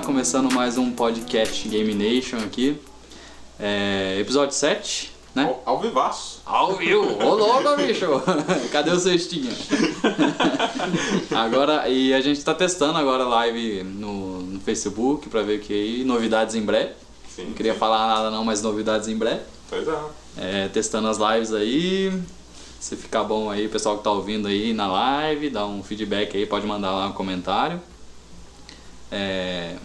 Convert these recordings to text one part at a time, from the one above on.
Começando mais um podcast Game Nation aqui. É, episódio 7, né? Ao, ao vivaço. Ao vivo! Ô louco, bicho! Cadê o cestinha? agora, e a gente tá testando agora live no, no Facebook pra ver que aí, novidades em breve. Sim. Não queria sim. falar nada não, mas novidades em breve. Pois é. É, testando as lives aí. Se ficar bom aí, o pessoal que tá ouvindo aí na live, dá um feedback aí, pode mandar lá um comentário. É,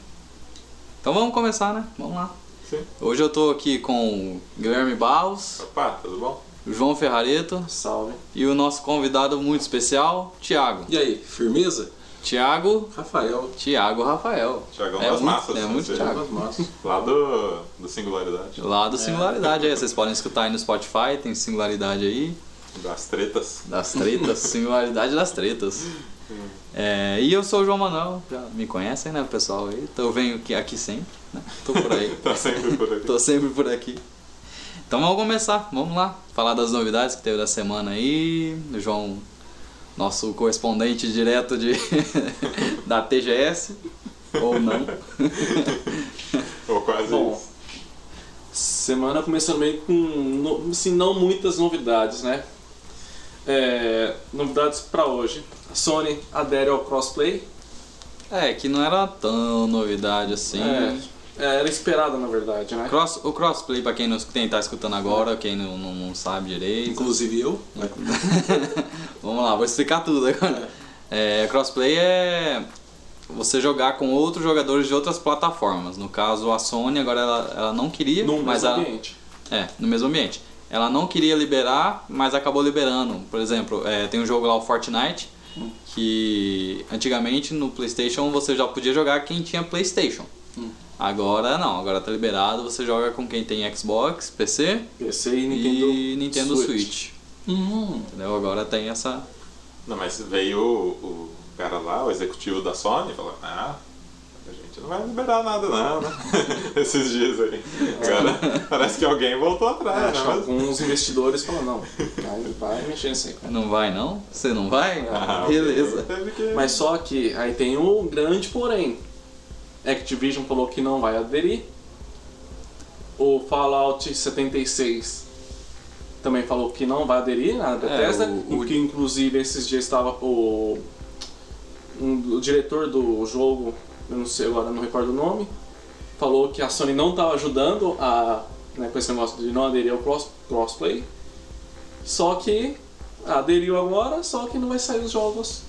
Então vamos começar, né? Vamos lá. Sim. Hoje eu tô aqui com o Guilherme Barros, Opa, tudo bom? o João Ferrareto Salve. e o nosso convidado muito especial, Thiago. E aí, firmeza? Thiago, Rafael. Thiago Rafael. Thiagão é das muito, massas. É muito Você- Thiago. As massas. Lá do, do Singularidade. Lá do Singularidade aí, vocês podem escutar aí no Spotify, tem Singularidade aí. Das tretas. Das tretas, singularidade das tretas. É, e eu sou o João Manuel, já me conhecem, né, pessoal aí? Então eu venho aqui, aqui sempre, né? Tô por aí. Tá sempre por aqui. Tô sempre por aqui. Então vamos começar, vamos lá. Falar das novidades que teve da semana aí. O João, nosso correspondente direto de da TGS. Ou não. Ou quase Bom, isso. semana começando meio com, assim, não muitas novidades, né? É, novidades pra hoje. A Sony adere ao crossplay. É, que não era tão novidade assim. É, é, era esperada, na verdade, né? Cross, o crossplay, pra quem não quem tá escutando agora, quem não, não, não sabe direito. Inclusive eu. né? Vamos lá, vou explicar tudo agora. É, crossplay é você jogar com outros jogadores de outras plataformas. No caso, a Sony agora ela, ela não queria, No mas mesmo ela, ambiente. é no mesmo ambiente. Ela não queria liberar, mas acabou liberando. Por exemplo, é, tem um jogo lá, o Fortnite, que antigamente no PlayStation você já podia jogar quem tinha PlayStation. Hum. Agora não, agora tá liberado, você joga com quem tem Xbox, PC PC e Nintendo, e Nintendo Switch. Hum, Entendeu? Agora tem essa Não, mas veio o, o cara lá, o executivo da Sony, falou: Ah, gente não vai liberar nada, não, né? Esses dias aí. Agora parece que alguém voltou atrás, é, né? Mas- alguns investidores falam, não, vai, vai mexer nisso aí, cara. Não vai não? Você não vai? Ah, Beleza. teve que- Mas só que aí tem um grande porém. Activision falou que não vai aderir. O Fallout 76 também falou que não vai aderir na Bethesda. o- o- e que inclusive esses dias estava o, um- o diretor do jogo, eu não sei agora, não recordo o nome, falou que a Sony não estava ajudando a, né, com esse negócio de não aderir ao cross, crossplay. Só que aderiu agora, só que não vai sair os jogos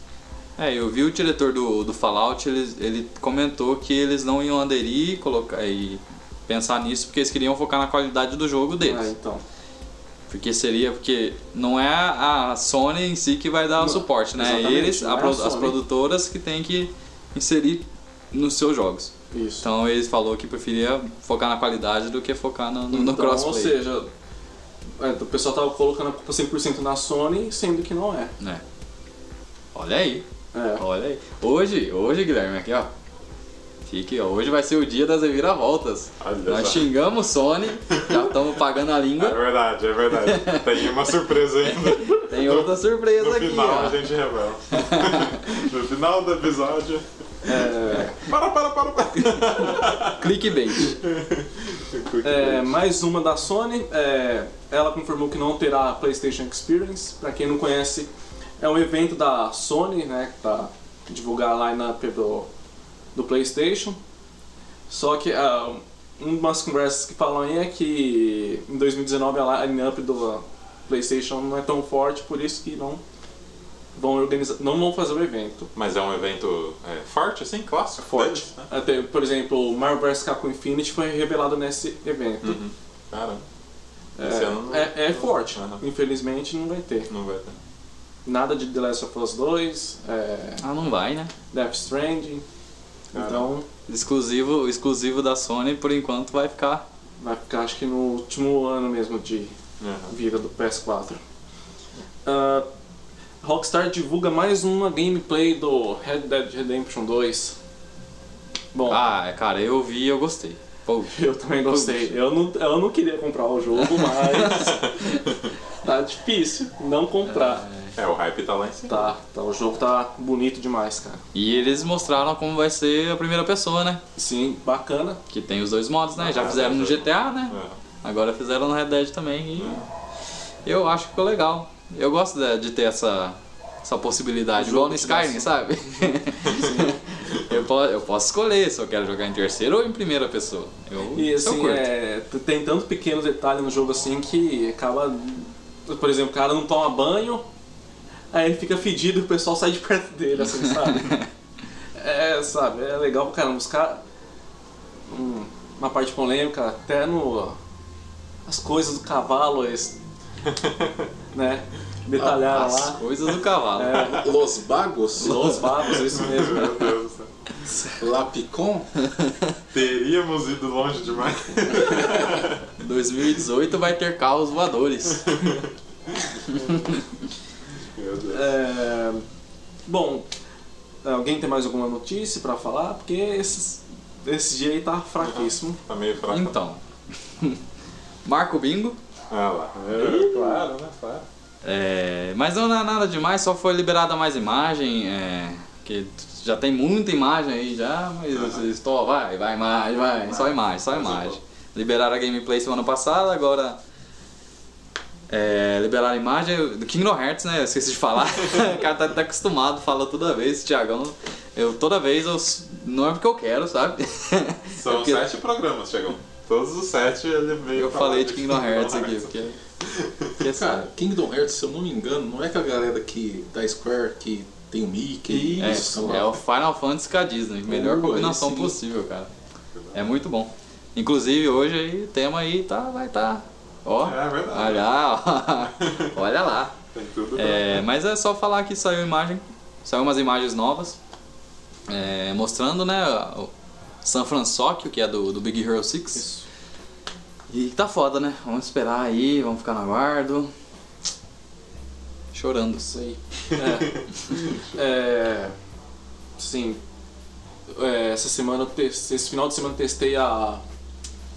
É, eu vi o diretor do, do Fallout, ele, ele comentou que eles não iam aderir e, colocar, e pensar nisso porque eles queriam focar na qualidade do jogo deles. Ah, então. Porque seria, porque não é a Sony em si que vai dar o suporte, né? exatamente, Eles, a é a pro- as produtoras que tem que inserir nos seus jogos. Isso. Então eles falou que preferia focar na qualidade do que focar no, no, no Então, crossplay. Ou seja, é, o pessoal tava colocando a culpa 100% na Sony, sendo que não é. É. Olha aí. É. Olha aí. Hoje, hoje, Guilherme, aqui ó. Fique, ó. Hoje vai ser o dia das reviravoltas. Olha Nós só. xingamos Sony, já estamos pagando a É língua. verdade, é verdade. Tem uma surpresa ainda. Tem outra surpresa No aqui, final ó. a gente revela. no final do episódio. É, Para, para, para, para. Clickbait. é, mais uma da Sony, é, ela confirmou que não terá PlayStation Experience. Pra quem não conhece, é um evento da Sony, né, pra divulgar a lineup do, do PlayStation. Só que ah, umas conversas que falam aí é que em 2019 a lineup do PlayStation não é tão forte, por isso que não vão organizar, não vão fazer o evento. Mas é um evento é, forte, assim, clássico? Forte. deles, né? Até, por exemplo, o Marvel vs Capcom Infinity foi revelado nesse evento. Uhum. Caramba. Esse ano não- É, é, é forte. Não, não. Infelizmente não vai ter. Não vai ter. Nada de The Last of Us 2, é, Ah, não vai, né? Death Stranding. Caramba. Então Exclusivo, exclusivo da Sony, por enquanto, vai ficar. vai ficar acho que no último ano mesmo de Uhum. vida do PS4. Ah, Rockstar divulga mais uma gameplay do Red Dead Redemption 2. Bom, Ah, cara, eu vi e eu gostei. Poxa. Eu também gostei. Eu não, eu não queria comprar o jogo, mas tá difícil não comprar. É, o hype tá lá em cima. Tá, tá, o jogo tá bonito demais, cara. E eles mostraram como vai ser a primeira pessoa, né? Sim, bacana. Que tem os dois modos, né? Já fizeram no é. GTA, né? É. Agora fizeram no Red Dead também e eu acho que ficou legal. Eu gosto de, de ter essa, essa possibilidade, igual no Skyrim, sabe? eu, po- eu posso escolher se eu quero jogar em terceira ou em primeira pessoa. Eu, E eu assim, curto. é, tem tanto pequeno detalhe no jogo assim que acaba. Por exemplo, o cara não toma banho, aí ele fica fedido e o pessoal sai de perto dele, assim, sabe? é, sabe, é legal pra caramba. Os caras. Hum, uma parte polêmica, até no. As coisas do cavalo, eles. Né? Detalharam As lá. coisas do cavalo. É, Los Bagos? os babos, isso mesmo. Meu Deus do céu. Lapicon? Teríamos ido longe demais. 2018 vai ter carros voadores. Meu Deus. É, bom, alguém tem mais alguma notícia pra falar? Porque esses, esse dia aí tá fraquíssimo. Tá meio fraco. Então, Marco Bingo. Ah lá. É, claro, né? Claro. É, mas não é nada demais, só foi liberada mais imagem, é, que já tem muita imagem aí já, mas estou, vai, vai imagem, vai, só imagem, só imagem. Liberaram a gameplay semana passada, agora é, liberaram a imagem do Kingdom Hearts, né? Eu esqueci de falar. o cara tá, tá acostumado, fala toda vez, Thiagão. Eu toda vez eu não é porque eu quero, sabe? São É porque sete programas, chegam. Todos os sete ele veio Eu falei de Kingdom Hearts aqui, porque. porque sabe. Cara, Kingdom Hearts, se eu não me engano, não é aquela galera que, da Square que tem o Mickey. É, isso, é o Final Fantasy com a Disney. Melhor Uh, combinação possível, cara. É muito bom. Inclusive hoje aí, o tema aí tá, vai tá. Ó, É verdade. olha lá, ó. olha lá. Tem tudo É, mas é só falar que saiu imagem, saiu umas imagens novas, é, mostrando, né, San Francisco, que é do, do Big Hero 6. E tá foda, né? Vamos esperar aí, vamos ficar no aguardo. Chorando. Isso aí. É, é, sim. É, essa semana, eu tes- esse final de semana eu testei a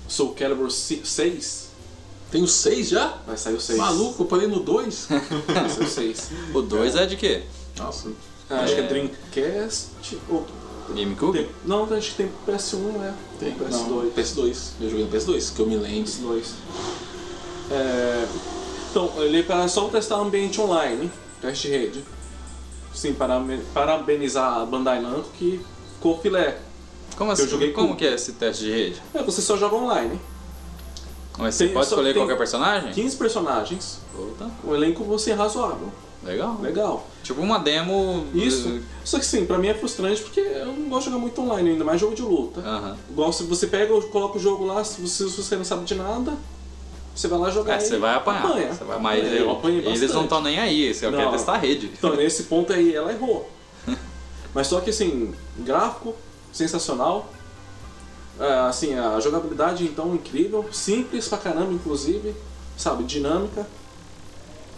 Soul Calibur 6. Tem o 6 já? Vai sair o 6. Maluco, eu parei no 2. Vai sair o 6. O 2 é de quê? Nossa. Acho que é É. Dreamcast. Ou, GameCube? tem, não, acho que tem PS1, né? Tem PS2. PS2. PS2. Eu joguei no PS2, que eu me lembro. PS2. É, então, ele é só testar o ambiente online, teste de rede. Sim, para, parabenizar a Bandai Namco que ficou filé. Como assim? Eu joguei Como com- que é esse teste de rede? É, você só joga online. Mas você Tem- pode escolher qualquer personagem? 15 personagens, Puta, o elenco você é razoável. legal. Legal. Tipo uma demo. Isso. Só que sim, pra mim é frustrante porque eu não gosto de jogar muito online ainda, mais jogo de luta. Aham. Igual se você pega, coloca o jogo lá, se você, se você não sabe de nada, você vai lá jogar É, você vai apanhar. apanha. Você vai- mas eu apanhei eles não estão nem aí, você quer testar a rede. Então, nesse ponto aí, ela errou. Mas só que, assim, gráfico, sensacional. É, assim, a jogabilidade, então, incrível. Simples pra caramba, inclusive. Sabe, dinâmica.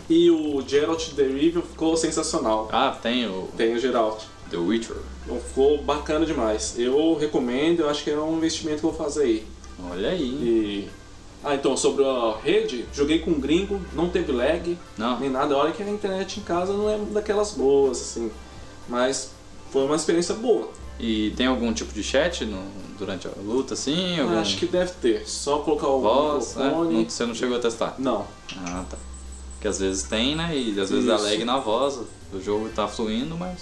E o Geralt The Review ficou sensacional. Ah, tem o Tem o Geralt. The Witcher. Então, ficou bacana demais. Eu recomendo, eu acho que é um investimento que eu vou fazer aí. Olha aí. E... Ah, então, sobre a rede, joguei com um gringo, não teve lag, Não. nem nada. Olha que a internet em casa não é daquelas boas, assim. Mas foi uma experiência boa. E tem algum tipo de chat no- durante a luta, assim? Algum Acho que deve ter. Só colocar o voz? né? microfone. Não- você não chegou a testar? Não. Ah, tá. Porque às vezes tem, né? E às vezes dá Isso. lag na voz, o jogo tá fluindo, mas.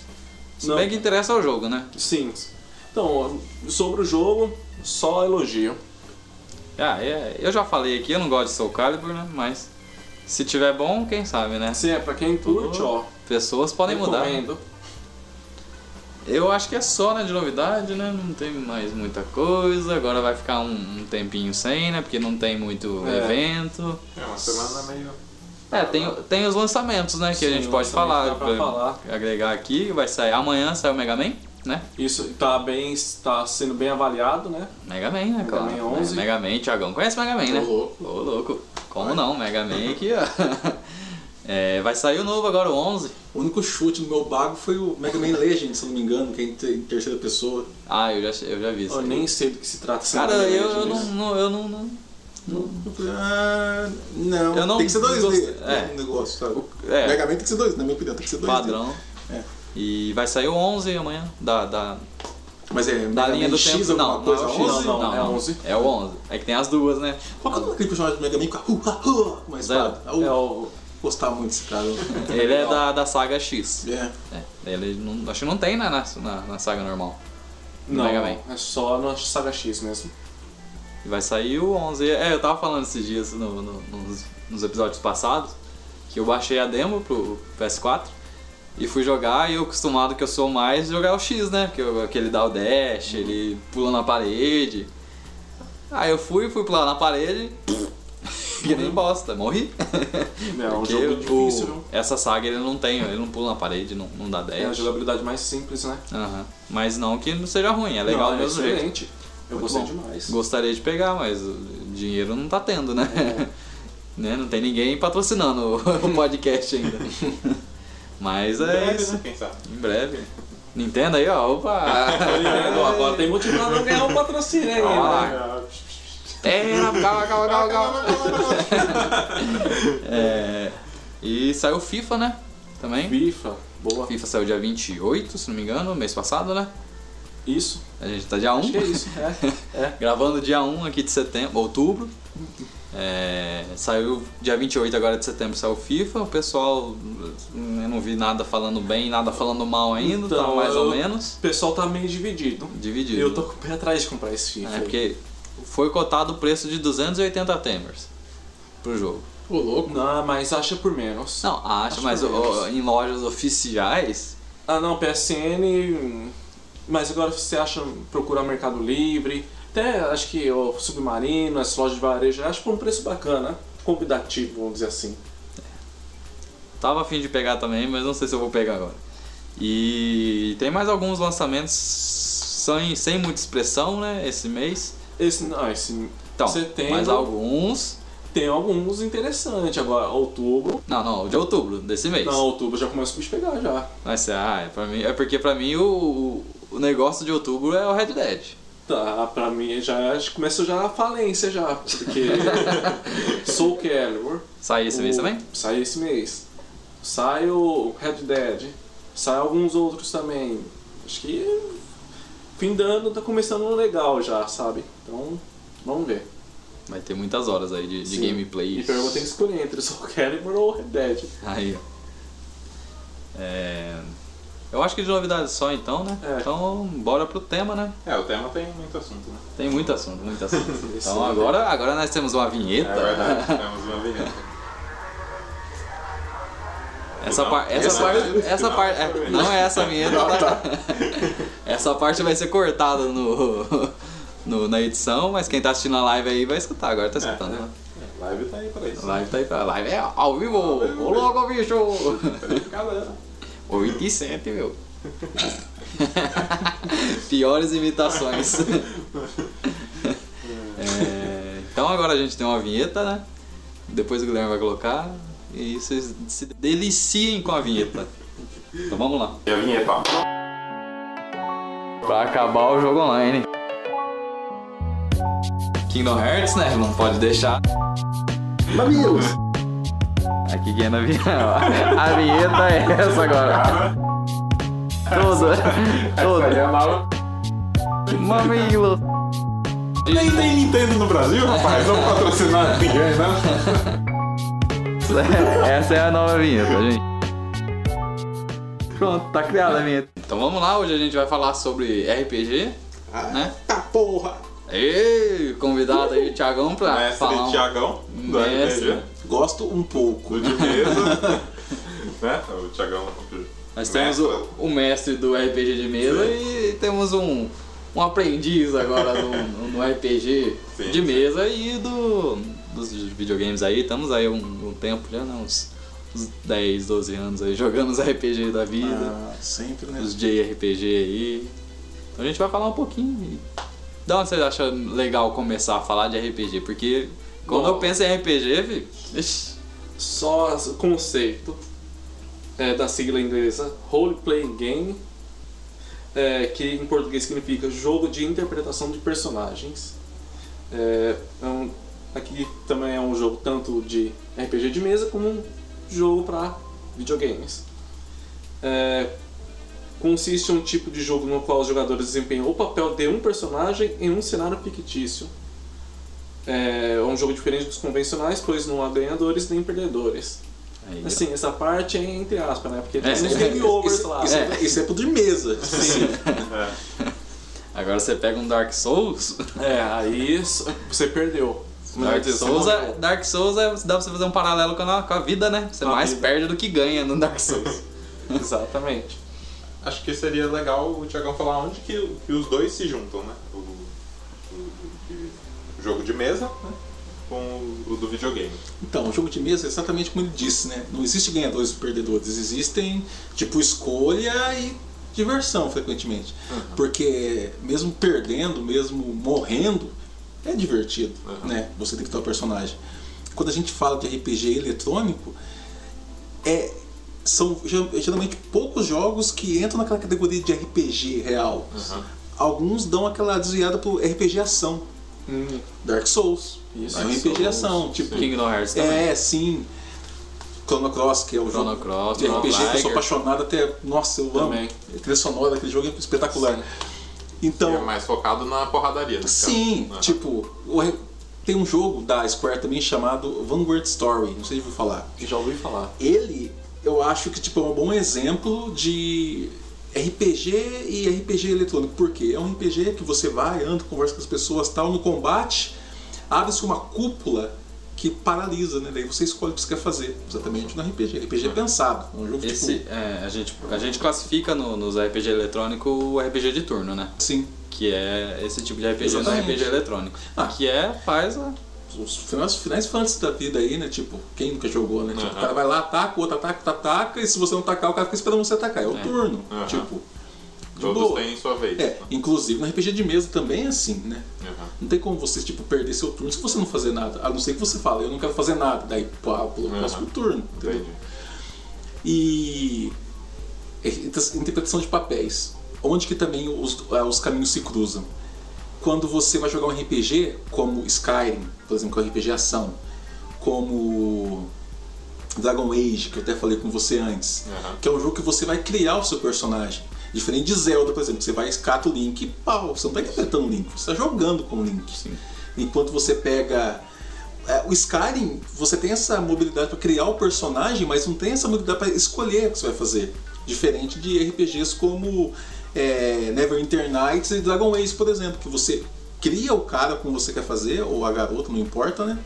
Se Não. bem que interessa ao jogo, né? Sim. Então, sobre o jogo, só elogio. Ah, é, eu já falei aqui, eu não gosto de Soul Calibur, né? Mas se tiver bom, quem sabe, né? Assim, é pra quem curte, ó. Pessoas podem mudar. recomendo. Eu acho que é só, né, de novidade, né? Não tem mais muita coisa. Agora vai ficar um, um tempinho sem, né? Porque não tem muito É. evento. É uma semana meio. É, tem, tem os lançamentos, né? Que a Sim, gente pode falar. falar. Agregar aqui, vai sair. Amanhã sai o Mega Man, né? Isso tá bem, tá sendo bem avaliado, né? Mega Man, né, Mega claro. Man 11. Mega Man, Thiagão. Conhece Mega Man, né? Ô, louco. Ô, louco. Como não? Mega Man aqui, ó. É, vai sair o novo agora, o 11. O único chute no meu bago foi o Mega Man Legend, se não me engano, que é em ter- em terceira pessoa. Ah, eu já, eu já vi isso. Eu nem sei do que se trata. esse Cara, Mega eu, eu não, não- eu não, não- Eu falei, ah, não. Eu não Tem que ser 2D gostei- é. o negócio, sabe? é. Mega Man tem que ser 2 na minha opinião, tem que ser 2D. padrão. É. E vai sair o 11 amanhã, da, da, Mas é da Mega linha Man do X tempo. alguma Não, não coisa? é o 11? X. Não, não, é 11. É o 11. É que tem as duas, né? Qual que é aquele personagem do Mega Man uh, uh, uh, com uma Zero. espada? Eu É o. gostava muito desse cara. Ele é da, da saga X. É. É, ele não, acho que não tem né, na, na, na saga normal. No Não, Mega Man. é só na Saga X mesmo. E vai sair o 11. É, eu tava falando esses dias no- no- nos, nos episódios passados que eu baixei a demo pro PS4 e fui jogar e eu acostumado que eu sou mais jogar o X, né? Porque eu- que ele dá o dash, ele pula na parede. Aí eu fui, fui pular na parede, que nem bosta, morri. É um Porque jogo o- difícil, viu? essa saga ele não tem, ele não pula na parede, não, não dá É a jogabilidade mais simples, né? Aham. Mas não que não seja ruim, é legal Não, é mesmo jeito. Eu Muito gostei bom. demais. Gostaria de pegar, mas o dinheiro não tá tendo, né? né? Não tem ninguém patrocinando o, podcast ainda. mas é Breve, isso. né? Em breve. Nintendo aí, ó. Opa! Nintendo, agora tem motivo pra ganhar um patrocínio aí, né? Pera, calma, calma, calma, calma. É, e saiu FIFA, né? Também. FIFA, boa. FIFA saiu dia 28, se não me engano, mês passado, né? Isso, A gente tá dia 1. acho que é isso. É, é. Gravando dia 1 aqui de setembro, outubro. É, saiu dia 28 agora de setembro, saiu o FIFA. O pessoal, eu não vi nada falando bem, nada falando mal ainda, tá Então, mais ou eu- menos O pessoal tá meio dividido. dividido. Eu tô com o pé atrás de comprar esse FIFA. É, aí. porque foi cotado o preço de 280 temers pro jogo. Ô, louco. Não, mas acha por menos. Não, Acho mas menos. em lojas oficiais, Ah não, PSN. Mas agora você acha, procura Mercado Livre. Até acho que o Submarino, as lojas de varejo, acho por um preço bacana, convidativo, vamos dizer assim. tava afim de pegar também, mas não sei se eu vou pegar agora. E tem mais alguns lançamentos sem, sem muita expressão, né, esse mês. Esse não, esse Então, setembro mais alguns. tem alguns interessantes. Agora, outubro. Não, não, de outubro desse mês. Não, outubro já começa a bicho pegar já. Ser, ah, é, pra mim, é porque pra mim o, o negócio de outubro é o Red Dead. Tá, pra mim já começa já a falência já, porque Soul Calibur. Sai esse mês o- também? Sai esse mês. Sai o Red Dead. Sai alguns outros também. Acho que fim de ano tá começando legal já, sabe? Então, vamos ver. Vai ter muitas horas aí de, de gameplay. E eu vou ter que escolher entre Soul Calibur ou Red Dead. Aí, ó. É... Eu acho que de novidade só então, né? É. Então, bora pro tema, né? É, o tema tem muito assunto, né? Tem muito assunto, muito assunto. Então agora, agora nós temos uma vinheta. É verdade, temos uma vinheta. Essa, par, essa essa- parte. Essa parte. é, não é essa vinheta, tá? Essa parte vai ser cortada no, no- na edição, mas quem tá assistindo a live aí vai escutar, agora tá escutando. É, né? é, live tá aí pra isso. Live tá aí pra live é ao vivo! Ô louco, bicho! Galera. 8 e 7, meu. Piores imitações. É, então agora a gente tem uma vinheta, né? Depois o Guilherme vai colocar. E vocês se deliciem com a vinheta. Então vamos lá. E a vinheta. Pra acabar o jogo online. Kingdom Hearts, né? Não pode deixar. Mamilos! Aqui quem é na vinheta. A vinheta é essa agora. Toda. Toda. Mamilo. Nem tem Nintendo no Brasil, rapaz. Não patrocinar ninguém, né? Essa é a nova vinheta, gente. Pronto, tá criada a vinheta. Então vamos lá, hoje a gente vai falar sobre RPG, né? Tá porra! Ei, convidado aí o Thiagão pra Mestre falar. um- Tiagão, do Mestre. RPG. Gosto um pouco. De mesa. né? O Tiagão. Nós temos o, o mestre do RPG de mesa e temos um, um aprendiz agora no, no RPG Sim, de sim. mesa e do, dos videogames aí. Estamos aí um, um tempo já, né? Uns, uns 10, 12 anos aí jogando os RPG da vida. Ah, sempre, né? os JRPG aí. Então a gente vai falar um pouquinho. e Da onde você acha legal começar a falar de RPG? Porque quando Bom. eu penso em RPG, vi, Só o conceito é, da sigla inglesa Role Playing Game, é, que em português significa jogo de interpretação de personagens. É, é um, aqui também é um jogo tanto de RPG de mesa como um jogo para videogames. É, consiste em um tipo de jogo no qual os jogadores desempenham o papel de um personagem em um cenário fictício. É um jogo diferente dos convencionais, pois não há ganhadores nem perdedores. Aí, Assim, essa parte é entre aspas, né? Porque É, tem uns é, game overs Isso, lá. isso, É. é. isso é pro de mesa. Sim. É. Agora você pega um Dark Souls. É, aí você perdeu. Melhor Dark Souls, é. Dark Souls é, dá pra você fazer um paralelo com a, com a vida, né? Você a mais vida. perde do que ganha no Dark Souls. Exatamente. Acho que seria legal o Tiagão falar onde que, que os dois se juntam, né? O, o- jogo de mesa né? com o, o do videogame. Então, o jogo de mesa é exatamente como ele disse, né? Não existe ganhadores e perdedores, existem tipo escolha e diversão frequentemente. Porque mesmo perdendo, mesmo morrendo, é divertido, Uhum. né? Você tem que ter o personagem. Quando a gente fala de RPG eletrônico, é são ger- geralmente poucos jogos que entram naquela categoria de RPG real. Uhum. Alguns dão aquela desviada pro RPG ação. Hum, Dark Souls. Isso. é Dark RPG Souls, ação, tipo, Kingdom Hearts também. é, sim. Chrono Cross, que é o Chrono jogo Cross, de Chrono RPG que eu sou apaixonado até. Nossa, eu Também. amo. A trilha sonora daquele jogo é espetacular. Sim. Então, Que é mais focado na porradaria. nesse sim. Uhum. tipo, o re- tem um jogo da Square também chamado Vanguard Story, não sei se ouviu falar. já ouvi falar. Ele, eu acho que tipo, é um bom exemplo de RPG e RPG eletrônico. Por quê? É um RPG que você vai, anda, conversa com as pessoas, tal, no combate, abre-se uma cúpula que paralisa, né? Daí você escolhe o que você quer fazer, exatamente no RPG. RPG é pensado, é um jogo Esse, tipo... é, a, gente, a gente classifica no, nos RPG eletrônico o RPG de turno, né? Sim, Que é esse tipo de RPG no Exatamente. RPG eletrônico. Ah. Que é, faz a. os finais, finais fantasy da vida aí, né? Tipo, quem nunca jogou, né? Tipo, Aham. o cara vai lá, ataca, o outro ataca, ataca, e se você não atacar, o cara fica esperando você atacar. É o É. turno. Aham. Tipo, de Todos boa. têm sua vez. É, inclusive no RPG de mesa também é assim, né? Uhum. Não tem como você, tipo, perder seu turno se você não fazer nada. A não ser que você fale, eu não quero fazer nada. Daí, pá, pula o Aham. próximo turno. Entendeu? Entendi. E interpretação de papéis. Onde que também os, ah, os caminhos se cruzam. Quando você vai jogar um RPG, como Skyrim, por exemplo, que é um RPG ação, como Dragon Age, que eu até falei com você antes, Aham. que é um jogo que você vai criar o seu personagem. Diferente de Zelda, por exemplo, que você vai escata o Link e pau, você não está interpretando o Link, você está jogando com o Link. Enquanto você pega é, o Skyrim, você tem essa mobilidade para criar o personagem, mas não tem essa mobilidade para escolher o que você vai fazer. Diferente de RPGs como é, Neverwinter Nights e Dragon Age, por exemplo, que você cria o cara como você quer fazer, ou a garota, não importa, né?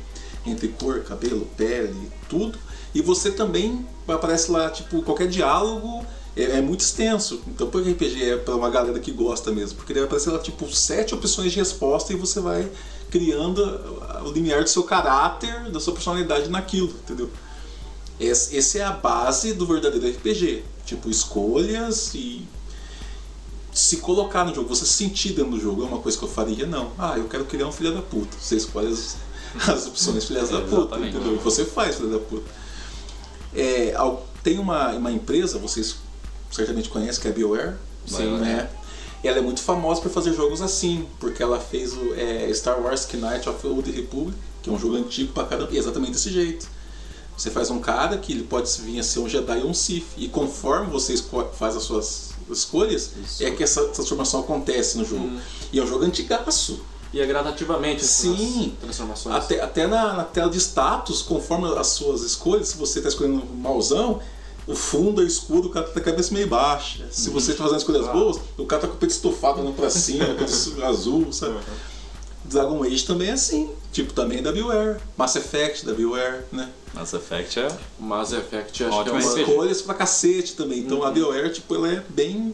Entre cor, cabelo, pele, tudo. E você também aparece lá, tipo, qualquer diálogo é, é muito extenso. Então, por RPG é para uma galera que gosta mesmo? Porque vai aparecer lá, tipo, sete opções de resposta e você vai criando o limiar do seu caráter, da sua personalidade naquilo, entendeu? Esse é a base do verdadeiro RPG. Tipo, escolhas e se colocar no jogo, você se sentir dentro do jogo. É uma coisa que eu faria? Não. Ah, eu quero criar um filho da puta. Você escolhe as, as opções filhas da puta, Exatamente. entendeu? Você faz filho da puta. É, tem uma, uma empresa, vocês certamente conhecem, que é a BioWare. Sim. né? Ela é muito famosa por fazer jogos assim, porque ela fez o é, Star Wars Knight of the Old Republic, que é um jogo antigo pra caramba, e é exatamente desse jeito. Você faz um cara que ele pode vir a ser um Jedi ou um Sith, e conforme você faz as suas escolhas, Isso. é que essa transformação acontece no jogo. Hum. E é um jogo antigaço. E é gradativamente Sim. transformações. Até, até na, na tela de status, conforme as suas escolhas, se você está escolhendo um mauzão, o fundo é escuro, o cara tá com a cabeça meio baixa. Se você está fazendo escolhas Ah. boas, o cara tá com o peito estufado olhando pra cima, peito azul, sabe? Dragon Age também é assim. Tipo, também é da BioWare. Mass Effect da BioWare, né? Mass Effect é. Mass Effect acho Ótimo que é uma... Escolhas pra cacete também. Então a BioWare, tipo, ela é bem.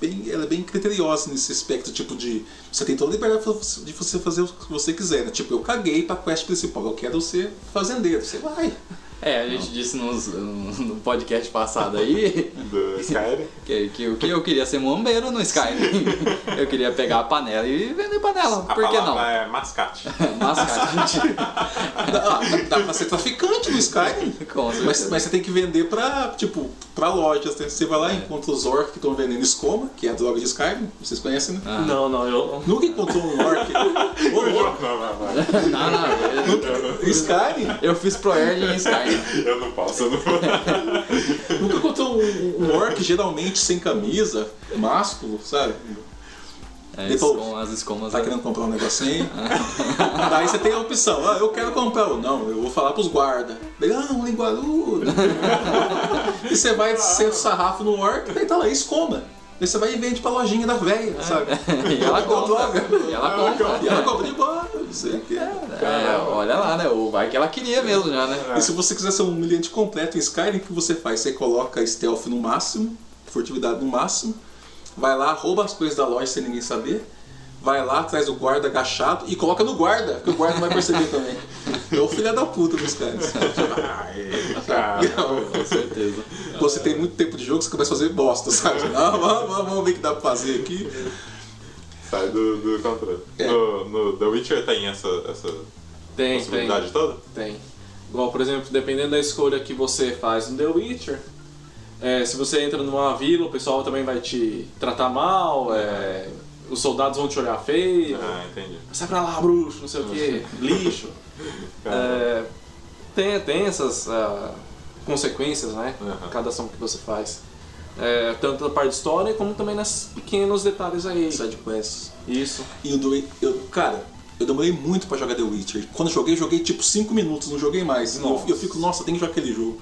Bem, ela é bem criteriosa nesse aspecto, tipo de. Você tem toda a liberdade de você fazer o que você quiser, né? Tipo, eu caguei pra quest principal, eu quero ser fazendeiro. Você vai. É, a gente disse nos- no, podcast passado aí Do Skyrim. que, que, o que eu queria ser bombeiro no Skyrim. Eu queria pegar a panela e vender panela. A Por que não? é mascate. Mascate. Dá, dá pra ser traficante no Skyrim. Mas, mas você tem que vender pra, tipo, pra lojas. Você vai lá e encontra os orcs que estão vendendo escoma, que é a droga de Skyrim. Vocês conhecem, né? Ah. Não, não, eu. Nunca encontrou um orc. Ô, Não, não, não. Não, não. Skyrim? eu fiz Proerd em Skyrim. Eu não posso, eu não vou. Nunca encontrou um, um orc geralmente sem camisa, másculo, sabe? É, Depois- escom- as escomas. Tá é- querendo comprar um negocinho? Daí você tem a opção, ah, eu quero comprar ou não, eu vou falar pros guardas. Daí, ah, um linguarudo. e você vai ser sarrafo no orc, daí tá lá, escoma. Daí você vai e vende pra lojinha da velha, sabe? E ela compra. E ela compra. E ela compra de boa, não sei o que é. É, olha lá, né? O vai que ela queria mesmo já, né? E se você quiser ser um humilhante completo em Skyrim, o que você faz? Você coloca stealth no máximo, furtividade no máximo, vai lá, rouba as coisas da loja sem ninguém saber, vai lá, traz o guarda agachado e coloca no guarda, que o guarda não vai perceber também. É o filho da puta dos caras. Cara, Com certeza. Você tem muito tempo de jogo, você começa a fazer bosta, sabe? Não, vamos, vamos, vamos ver o que dá pra fazer aqui. sai do, do controle. É. No, no The Witcher tem essa, essa Tem, tem. possibilidade toda? Tem. Igual, por exemplo, dependendo da escolha que você faz no The Witcher, é, se você entra numa vila, o pessoal também vai te tratar mal, é, os soldados vão te olhar feio. Ah, entendi. Sai pra lá, bruxo, não sei o que, lixo. É, tem, tem essas ah, consequências, né? Aham. Cada ação que você faz. É, tanto na parte de história como também nesses pequenos detalhes aí. Side quests. Isso. E o eu, cara, eu demorei muito pra jogar The Witcher. Quando eu joguei, joguei tipo 5 minutos, não joguei mais. E Eu, eu fico, nossa, tem que jogar aquele jogo.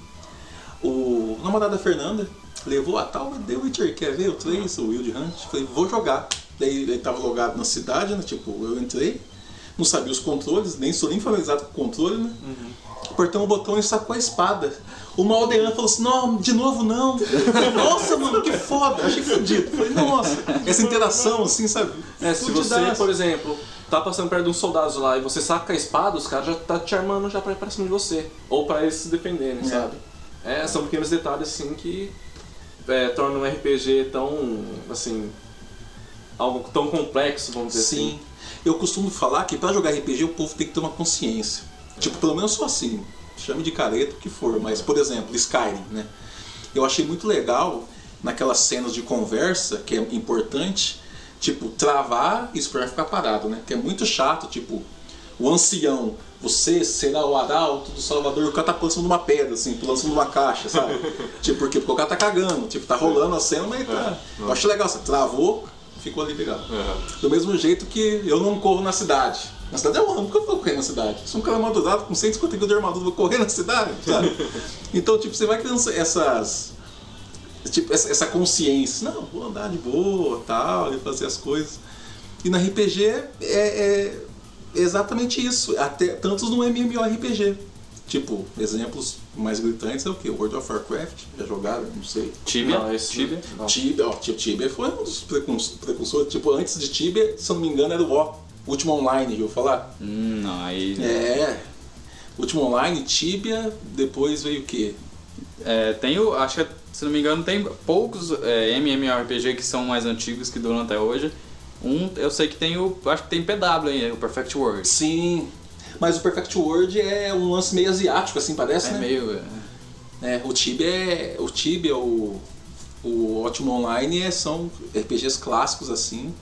O namorado da Fernanda levou a tal The Witcher, quer ver o 3, o Wild Hunt? Falei, vou jogar. Daí ele tava logado na cidade, né? Tipo, eu entrei, não sabia os controles, nem sou nem familiarizado com o controle, né? Apertamos o botão e sacou a espada. Uma aldeã falou assim: Não, de novo não. Nossa, mano, que foda. Achei fudido. Falei, nossa, essa interação assim, sabe? É, se você, por exemplo, tá passando perto de uns soldados lá e você saca a espada, os caras já tá te armando já pra ir pra cima de você. Ou pra eles se defenderem, É. sabe? É, são pequenos detalhes assim que é, tornam um RPG tão, assim, algo tão complexo, vamos dizer Sim. assim. Eu costumo falar que pra jogar RPG o povo tem que ter uma consciência. Tipo, pelo menos sou assim. Chame de careta o que for. Mas, por exemplo, Skyrim, né? Eu achei muito legal naquelas cenas de conversa, que é importante, tipo, travar e esperar ficar parado, né? Que é muito chato, tipo, o ancião, você será o arauto do Salvador, o cara tá pulando numa pedra, assim, pulando numa caixa, sabe? tipo, por quê? Porque o cara tá cagando, tipo, tá rolando a cena, mas tá. Eu acho legal, você travou, ficou ali legal. Aham. Do mesmo jeito que eu não corro na cidade. Na cidade eu amo, porque eu vou correr na cidade. Sou um cara madurado com 150 kg de armadura, vou correr na cidade, sabe? Então, tipo, você vai criando essas. Tipo, essa, essa consciência. Não, vou andar de boa, tal, e fazer as coisas. E no RPG é, é exatamente isso. Até, tantos no MMORPG. Tipo, exemplos mais gritantes é o que? World of Warcraft, já jogaram? Não sei. Tibia. Não, esse- Tibia. não. Tibia, ó, Tibia, Tibia foi um dos precursores. Tipo, antes de Tibia, se eu não me engano, era o WoW. Último Online, viu falar? Hum, não, aí. É. Último Online, Tibia, depois veio o quê? É, tem o. Acho que, se não me engano, tem poucos é, MMORPG que são mais antigos que duram até hoje. Um, eu sei que tem o. Acho que tem PW aí, o Perfect World. Sim. Mas o Perfect World é um lance meio asiático, assim, parece, É né? meio. É, o Tibia é. O Tibia, o. O Ótimo Online é, são RPGs clássicos, assim.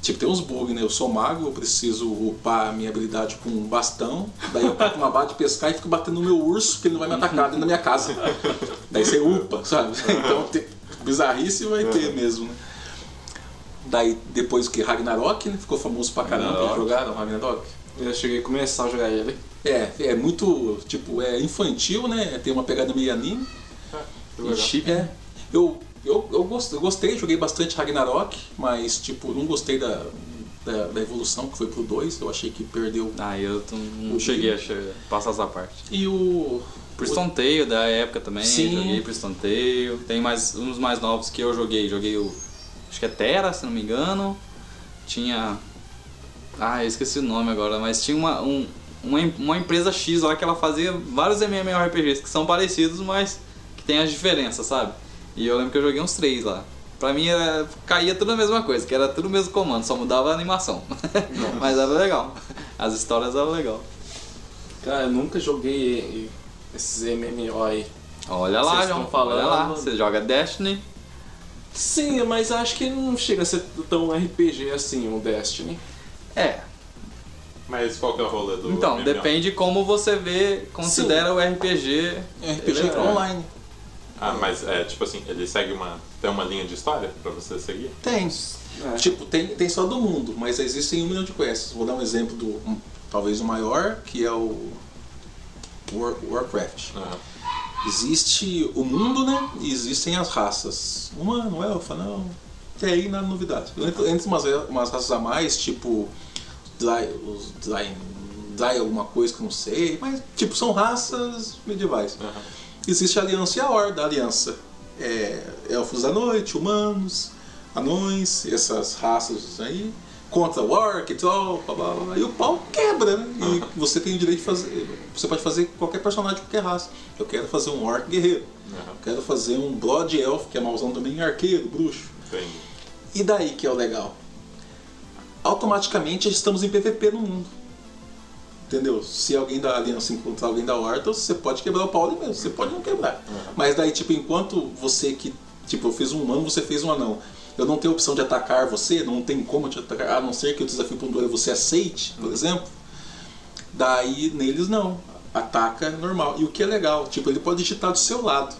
Tipo, tem uns bugs, né? Eu sou mago, eu preciso upar a minha habilidade com um bastão. Daí eu pego uma barra de pescar e fico batendo no meu urso, que ele não vai me atacar dentro da minha casa. Daí você upa, sabe? Então, tem, bizarrice vai ter mesmo, né? Daí, depois que Ragnarok, né? Ficou famoso pra caramba. Ragnarok. Jogaram Ragnarok? Eu cheguei a começar a jogar ele. É, é muito, tipo, é infantil, né? Tem uma pegada meio anime. Que E. Tibia. É, eu, eu, eu, gostei, eu gostei, joguei bastante Ragnarok, mas tipo, não gostei da, da, da evolução que foi pro 2, eu achei que perdeu. Ah, eu não O cheguei a passar essa parte. E o. Priston Tale da época também, Sim. joguei Priston Tale. Tem mais uns mais novos que eu joguei. Joguei o. Acho que é Terra, se não me engano. Tinha. Ah, eu esqueci o nome agora, mas tinha uma, um, uma, uma empresa X lá que ela fazia vários MMORPGs que são parecidos, mas que tem as diferenças, sabe? E eu lembro que eu joguei uns três lá. Pra mim era, caía tudo a mesma coisa, que era tudo o mesmo comando, só mudava a animação. mas era legal. As histórias eram legal. Cara, eu nunca joguei esses MMO aí. Olha lá, João. Falando. Olha lá. Você joga Destiny. Sim, mas acho que não chega a ser tão RPG assim, o Destiny. É. Mas qual que é o rolê do Então, MMO? depende como você vê, considera Sim. o RPG. RPG é online. Ah, mas é tipo assim, ele segue uma. Tem uma linha de história pra você seguir? Tem. É. Tipo, tem, tem só do mundo, mas existem um milhão de quests. Vou dar um exemplo do. Um, talvez o maior, que é o War, Warcraft. Uhum. Existe o mundo, né? E existem as raças. Humano, elfa, não. Tem aí nada novidade. Entre umas, umas raças a mais, tipo. Dry, Dry alguma coisa que eu não sei. Mas, tipo, são raças medievais. Uhum. Existe a Aliança e a Horda. A Aliança é elfos da noite, humanos, anões, essas raças aí contra o orc e tal, blá, blá, blá, e o pau quebra, né? E você tem o direito de fazer. Você pode fazer qualquer personagem de qualquer raça. Eu quero fazer um orc guerreiro. Uhum. quero fazer um blood elf, que é mauzão também, arqueiro, bruxo. Sim. E daí que é o legal? Automaticamente estamos em PVP no mundo. Entendeu? Se alguém da aliança encontrar alguém da horta, você pode quebrar o pau ali mesmo. Você pode não quebrar. Uhum. Mas daí, tipo, enquanto você que. Tipo, eu fiz um humano, você fez um anão eu não tenho opção de atacar você, não tem como te atacar, a não ser que o desafio pontual você aceite, por exemplo. Daí neles não, ataca normal. E o que é legal, tipo, ele pode digitar do seu lado.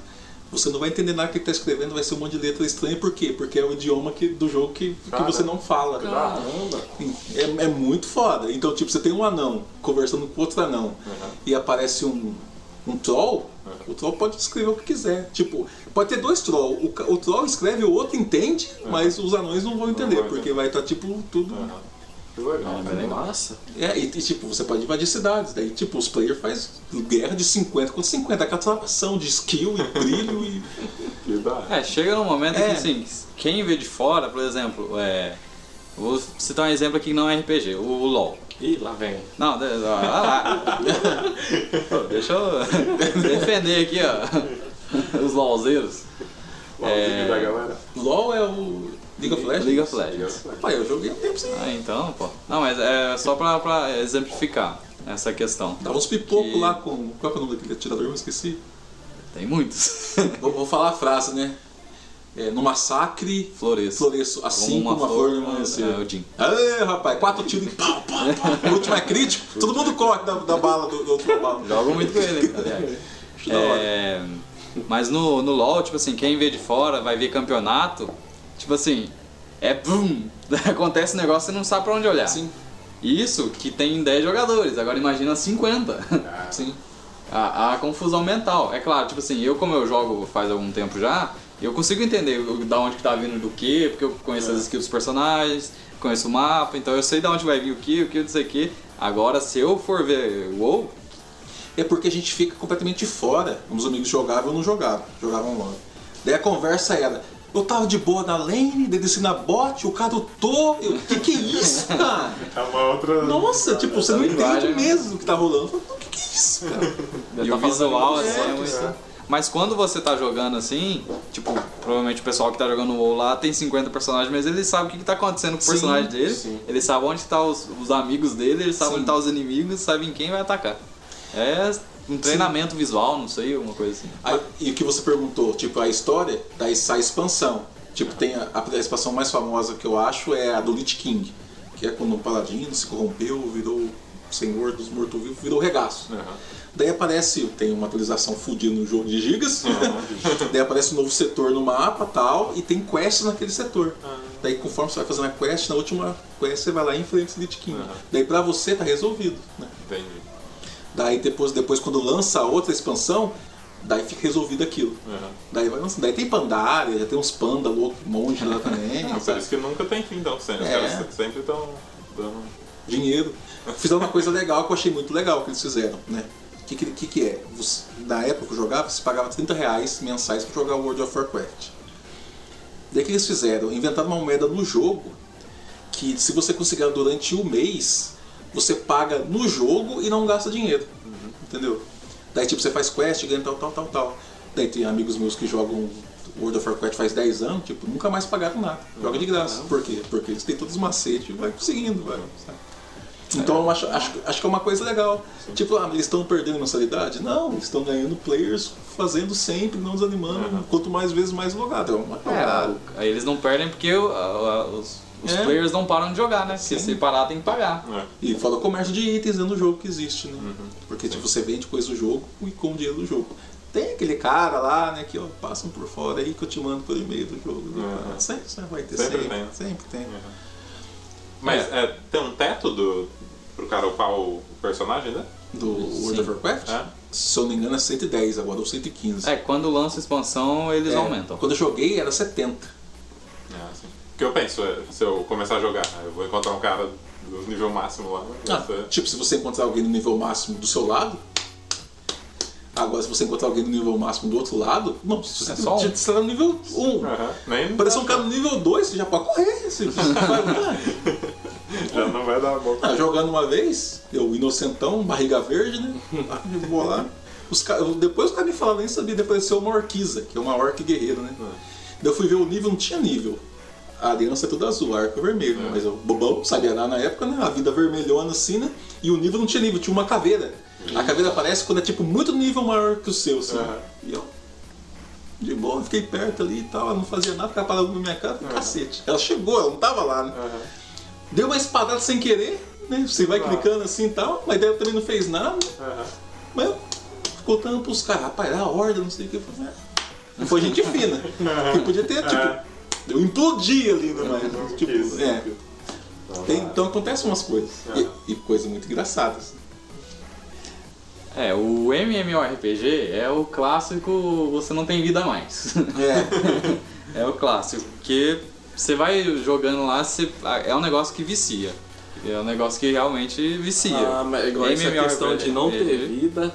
Você não vai entender nada que ele está escrevendo, vai ser um monte de letra estranha, por quê? Porque é o idioma que, do jogo que, que você não fala. Caramba! É, é muito foda. Então, tipo, você tem um anão conversando com outro anão uhum. e aparece um, um troll, o troll pode escrever o que quiser. Tipo, pode ter dois trolls. O, o troll escreve, o outro entende, mas os anões não vão entender, porque vai estar tá, tipo tudo. Legal, é, bem massa. É, e, e, tipo, você pode invadir cidades. Daí, tipo, os players fazem guerra de 50 contra 50. Aquela travação de skill e brilho e. É, chega num momento é. que assim, quem vê de fora, por exemplo, é. Vou citar um exemplo aqui que não é RPG, o, o LOL. Ih, lá vem. Não, olha lá. deixa eu defender aqui, ó. Os LOLzeiros. LOLzinho é... da galera. LOL é o League of Legends? League of Legends. Pai, eu joguei um tempo sem. Ah, então, pô. Não, mas é só pra, pra exemplificar essa questão. Dá uns pipocos que... lá com. Qual é o nome daquele atirador? Eu esqueci. Tem muitos. vou, vou falar a frase, né? é, no massacre floresço, floresço assim como uma, como flor, flor amanhecer. É, Odin. Aê, rapaz, quatro tiros e pau, pau, pau. O último é crítico, todo mundo corre da, da bala do, do outro bala. Joga muito com ele, aliás. É, mas no, no LoL, tipo assim, quem vê de fora vai ver campeonato, tipo assim, é boom, acontece um negócio e não sabe pra onde olhar. Sim. Isso que tem 10 jogadores, agora imagina 50. Sim. A, a confusão mental. É claro, tipo assim, eu como eu jogo faz algum tempo já, eu consigo entender da onde que tá vindo do que, porque eu conheço é. as skills dos personagens, conheço o mapa, então eu sei da onde vai vir o que, o que, não sei o que. Agora, se eu for ver WoW... É porque a gente fica completamente fora. Os amigos jogavam ou não jogavam, jogavam logo. Daí a conversa era, eu tava de boa na lane, daí desci na bot, o cara lutou. Eu, que que é isso, cara? É uma outra. Nossa, tipo, você não entende mesmo o que tá rolando. O que que é isso, cara? e tá o visual, assim, é muito. Mas quando você tá jogando assim, tipo, provavelmente o pessoal que tá jogando o WoW lá tem 50 personagens, mas ele sabe o que, que tá acontecendo com o personagem dele, sim. ele sabe onde tá os, os amigos dele, ele sabe sim. onde tá os inimigos, sabe em quem vai atacar. É um treinamento sim. visual, não sei, alguma coisa assim. Aí, e o que você perguntou, tipo, a história da essa expansão. Tipo, tem a, a, expansão mais famosa que eu acho é a do Lich King, que é quando o paladino se corrompeu, virou senhor dos mortos-vivos, virou regaço. Uhum. Daí aparece, tem uma atualização fodida no jogo de gigas. Uhum. Daí aparece um novo setor no mapa tal, e tem quests naquele setor. Uhum. Daí conforme você vai fazendo a quest, na última quest você vai lá e enfrenta esse Lich King. Uhum. Daí pra você tá resolvido. Né? Entendi. Daí depois, depois quando lança outra expansão, daí fica resolvido aquilo. Uhum. Daí vai lançando. Daí tem Pandaria, já tem uns panda louco, monge lá também. Não, por isso que nunca tem fim, então. Sempre, é. sempre estão dando. Dinheiro. Fizeram uma coisa legal que eu achei muito legal que eles fizeram, né? O que, que, que, é? Você, na época que eu jogava, você pagava 30 reais mensais para jogar World of Warcraft. Daí que eles fizeram? Inventaram uma moeda no jogo que se você conseguir durante um mês, você paga no jogo e não gasta dinheiro. Entendeu? Daí tipo, você faz quest, ganha tal, tal, tal, tal. Daí tem amigos meus que jogam World of Warcraft faz 10 anos, tipo, nunca mais pagaram nada. Joga de graça. Por quê? Porque eles têm todos os macetes e vai conseguindo, vai. sabe? Então acho, acho, acho que é uma coisa legal. Tipo, ah, eles estão perdendo mensalidade? Não, eles estão ganhando players fazendo sempre, não desanimando. Quanto mais vezes, mais logado. É uma É, aí eles não perdem porque o- a- a- os, os É. players não param de jogar, né? Se Sim. se parar, tem que pagar. É. E fala o comércio de itens dentro do jogo que existe, né? Porque tipo, você vende coisa do jogo e com o dinheiro do jogo. Tem aquele cara lá, né, que ó, passam por fora aí que eu te mando por e-mail do jogo. Uhum. Sempre, sempre vai ter, Sempre sempre, tem. sempre tem. Mas é, tem um teto do, pro cara upar o personagem, né? Do World Sim. of Warcraft, É. se eu não me engano é 110 agora, ou 115. É, quando lança expansão, eles É, aumentam. Quando eu joguei era 70. É, assim. O que eu penso é, se eu começar a jogar, eu vou encontrar um cara do nível máximo lá. Ah, ser- tipo, se você encontrar alguém no nível máximo do seu lado. Agora, se você encontrar alguém no nível máximo do outro lado, não, se você, É só um. você tá no nível 1. Aham, nem Parece um cara no nível 2, você já pode correr. Assim, já não vai dar boca. Ah, jogando uma vez, eu inocentão, barriga verde, né? Ah, eu vou lá. Os ca- Depois os caras me falaram, nem sabia, depois apareceu uma orquiza, que é uma orc guerreira, né? Daí eu fui ver o nível, não tinha nível. A aliança é tudo azul, arco é vermelho, né? Mas eu, bobão, sabia nada na época, né? A vida vermelhona assim, né? E o nível não tinha nível, tinha uma caveira. A caveira aparece quando é tipo muito nível maior que o seu, assim. Aham. E eu, de boa, fiquei perto ali e tal, ela não fazia nada, ficava parada na minha cara, falei, cacete. Ela chegou, ela não tava lá, né? Aham. Deu uma espadada sem querer, né? Você vai Ah. clicando assim e tal, mas ela também não fez nada. Mas eu ficou tanto pros caras, rapaz, a ordem, não sei o que. Eu falei, "É." Não foi gente fina. Que podia ter, tipo, É. eu implodi ali, né? Mas, Não tipo, quis. é. Não Tem- então acontecem umas coisas. É. E, e coisas muito engraçadas. É, o MMORPG é o clássico você não tem vida mais. É. é o clássico, porque você vai jogando lá, você, é um negócio que vicia. É um negócio que realmente vicia. Ah, mas igual essa MMORPG. questão de não ter vida,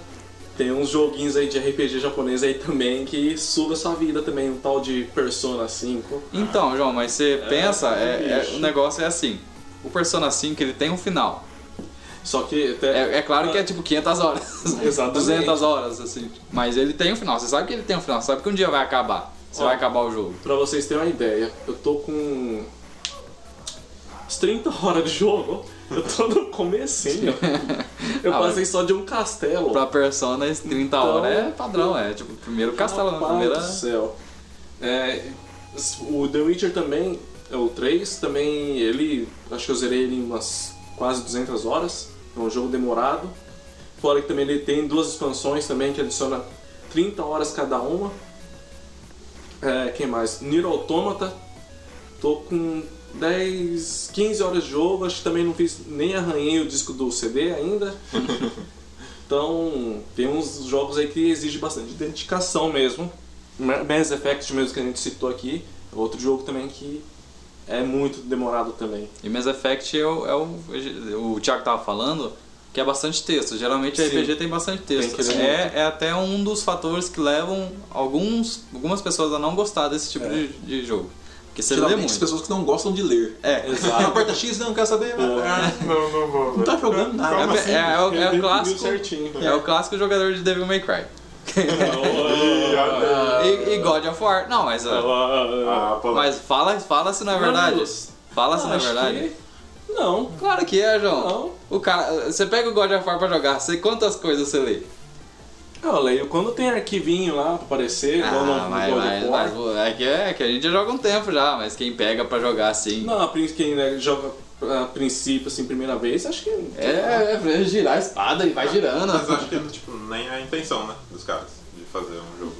tem uns joguinhos aí de RPG japonês aí também que suga sua vida também, um tal de Persona 5. Então, João, mas você pensa, é, é- o negócio é assim. O Persona 5 ele tem um final. Só que até, É, é claro que é tipo 500 horas, Exatamente. 200 horas, assim. Mas ele tem um final, você sabe que ele tem um final, você sabe que um dia vai acabar. Você Ó. vai acabar o jogo. pra vocês terem uma ideia, eu tô com uns 30 horas de jogo, eu tô no comecinho. Eu Ah, passei só de um castelo. Pra Persona, esse 30 Então- horas é padrão, é tipo, primeiro castelo, Rapaz primeira... do céu. É, o The Witcher também, é o 3, também ele, acho que eu zerei ele em umas quase 200 horas, é um jogo demorado. Fora que também ele tem duas expansões também que adiciona 30 horas cada uma. É, quem mais? Nier Automata, tô com 10, 15 horas de jogo, acho que também não fiz, nem arranhei o disco do CD ainda. Então, tem uns jogos aí que exigem bastante dedicação mesmo. Ma- Mass Effect mesmo que a gente citou aqui, é outro jogo também que é muito demorado também. E Mass Effect é o, é o, o Thiago tava falando, que é bastante texto. Geralmente Sim. RPG tem bastante texto. Tem é, é até um dos fatores que levam alguns, algumas pessoas a não gostar desse tipo de, de jogo. Porque você lê Geralmente as muito. pessoas que não gostam de ler. É, Ah, aperta X, não quer saber. Ah, Não, não vou. Não tá jogando nada. É, assim? é, é o, é o clássico. É o clássico jogador de Devil May Cry. E, e God of War. Não, mas. Ah, Mas fala, fala se não é verdade. Fala se não é verdade. que Não, Claro que é, João. não. O cara, você pega o God of War pra jogar, você quantas coisas você lê? Eu leio quando tem arquivinho lá pra aparecer, igual no, Ah, no mas, mas, mas é, que, é que a gente já joga um tempo já, mas quem pega pra jogar assim. Não, quem né, joga a princípio, assim, primeira vez, acho que. É, é girar a espada e vai girando. Mas acho que tipo, nem é a intenção, né? Dos caras de fazer um jogo.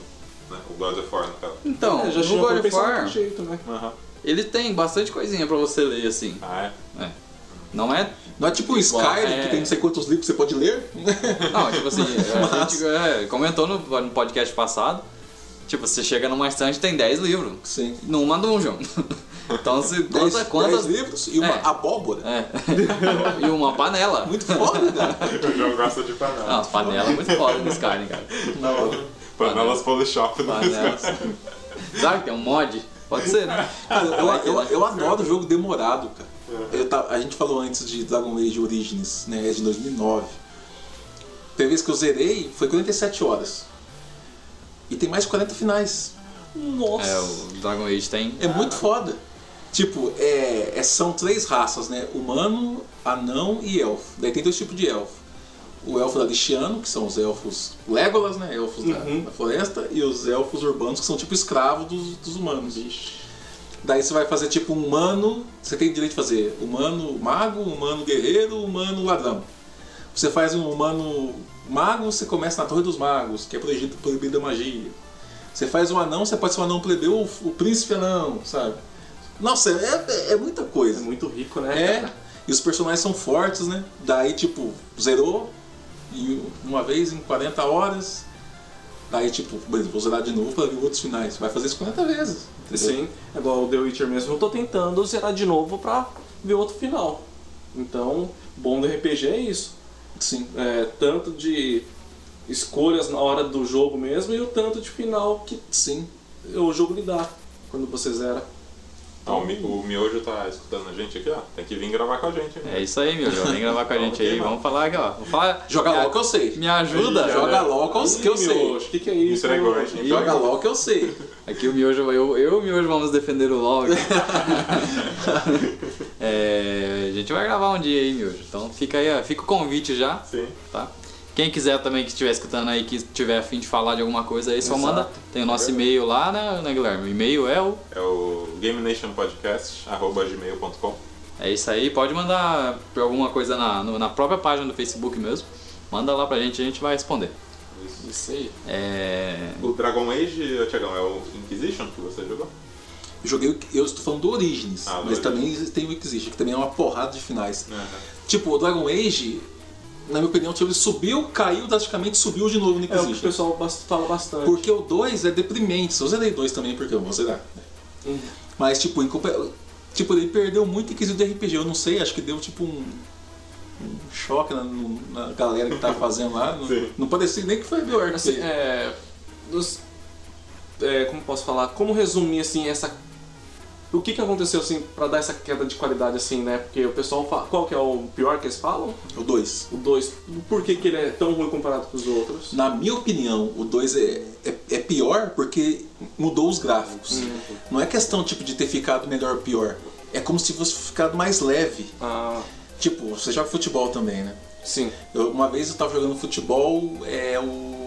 Né? O God of War, no caso. Então, É, já no God of War, jeito, né? Aham. ele tem bastante coisinha pra você ler assim. Ah, é? É. Não é Não é tipo o Skyrim, é. que tem não sei quantos livros você pode ler? Não, tipo assim, a gente é, comentou no, no podcast passado. Tipo, você chega numa estante tem 10 livros. Sim. Numa dungeon. Então, se, quantas, Dez, quantas, dez livros e uma É. abóbora. É. e uma panela. Muito foda, cara. O jogo gosta de Não, panela. as panelas é muito foda no Skyrim, cara. Panelas Polishop no Panelas. Sabe que tem um mod? Pode ser, né? Cara, eu, eu, eu adoro jogo demorado, cara. Eu tá- a gente falou antes de Dragon Age Origins, né? É de 2009. A primeira vez que eu zerei foi 47 horas. E tem mais de 40 finais. Nossa. É, o Dragon Age tem. É muito foda. Tipo, é, é- são três raças, né? Humano, anão e elfo. Daí tem dois tipos de elfo. O elfo Lixiano, que são os elfos Legolas, né? Elfos da, Uhum. da floresta. E os elfos urbanos, que são tipo escravos dos, dos humanos. Daí você vai fazer tipo um humano. Você tem direito de fazer humano mago, humano guerreiro, humano ladrão. Você faz um humano mago, você começa na Torre dos Magos, que é proibido, proibido a magia. Você faz um anão, você pode ser um anão plebeu ou o príncipe anão, sabe? Nossa, é, é muita É coisa. muito rico, né? É, e os personagens são fortes, né? Daí, tipo, zerou em uma vez em 40 horas. Daí, tipo, beleza, vou zerar de novo pra ver outros finais. Vai fazer isso 40 vezes. entendeu? Sim, é igual o The Witcher mesmo. Eu tô tentando zerar de novo pra ver outro final. Então, bom do RPG é isso. Sim. É, tanto de escolhas na hora do jogo mesmo e o tanto de final que Sim. o jogo lhe dá quando você zera. Ah, o, Mi- o Miojo tá escutando a gente aqui, ó. Tem que vir gravar com a gente. É isso aí, meu. Vem gravar com a gente aí. Vamos falar aqui, ó. Vamos falar. Joga me, LOL que eu sei. Me ajuda. Ih, Joga LOL que eu, que eu Ih, sei. miojo, O que, que é isso? Entregou, miojo? hein? Joga LOL que eu sei. Aqui o Miojo, eu, eu e o Miojo vamos defender o LOL. aqui. É, a gente vai gravar um dia aí, Miojo. Então fica aí, ó, fica o convite já, Sim. tá? Quem quiser também que estiver escutando aí, que tiver afim de falar de alguma coisa aí, só Exato. manda. Tem o nosso e-mail lá, né, né Guilherme? O e-mail é o. É o GameNationPodcast.gmail.com É isso aí, pode mandar por alguma coisa na, no- na própria página do Facebook mesmo. Manda lá pra gente, a gente vai responder. Isso aí. É. O Dragon Age, Tiagão, é o Inquisition que você jogou? Eu joguei, o- eu estou falando do Origins, Ah, do mas Origins. também tem o Inquisition, que também é uma porrada de finais. Aham. Tipo, o Dragon Age, na minha opinião, tipo, ele subiu, caiu drasticamente, subiu de novo no É o que o Inquisition. pessoal fala bastante. Porque o 2 é deprimente. Eu zerei 2 também, porque eu vou zerar. Hum. Mas, tipo, em tipo, ele perdeu muito em quesito de RPG. Eu não sei, acho que deu, tipo, um, um choque na, na galera que tava fazendo lá. Não, não parecia nem que foi meu. Assim, é, dos, é, como posso falar? Como resumir assim essa o que que aconteceu assim para dar essa queda de qualidade assim, né? Porque o pessoal fala, qual que é o pior que eles falam? O 2. O 2. Por que, que ele é tão ruim comparado com os outros? Na minha opinião, o 2 é, é, é pior porque mudou os gráficos. Não é questão, tipo, de ter ficado melhor ou pior. É como se fosse ficado mais leve. Ah, Tipo, você joga futebol também, né? sim. Eu- uma vez eu tava jogando futebol, é o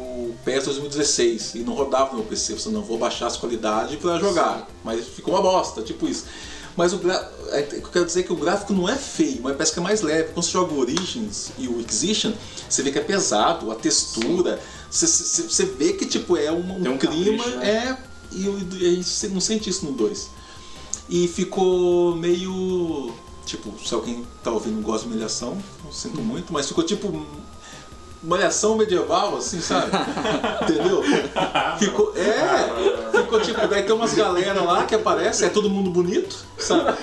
PES 2016, e não rodava no meu PC. Eu falei, não, vou baixar as qualidades pra jogar. Mas ficou uma bosta, tipo isso. Mas o gra... é, eu quero dizer que o gráfico não é feio, mas parece que é mais leve. Quando você joga o Origins e o Inquisition, você vê que é pesado, a textura. Você, você, você vê que tipo, é um, um um clima. capricho, né? É. E, gente não sente isso no 2. E ficou meio. Tipo, se alguém tá ouvindo gosta de humilhação, não sinto muito, mas ficou tipo. Malhação medieval, assim, sabe? Entendeu? Ficou. É! Ficou tipo. Daí tem umas galera lá que aparece, é todo mundo bonito, sabe?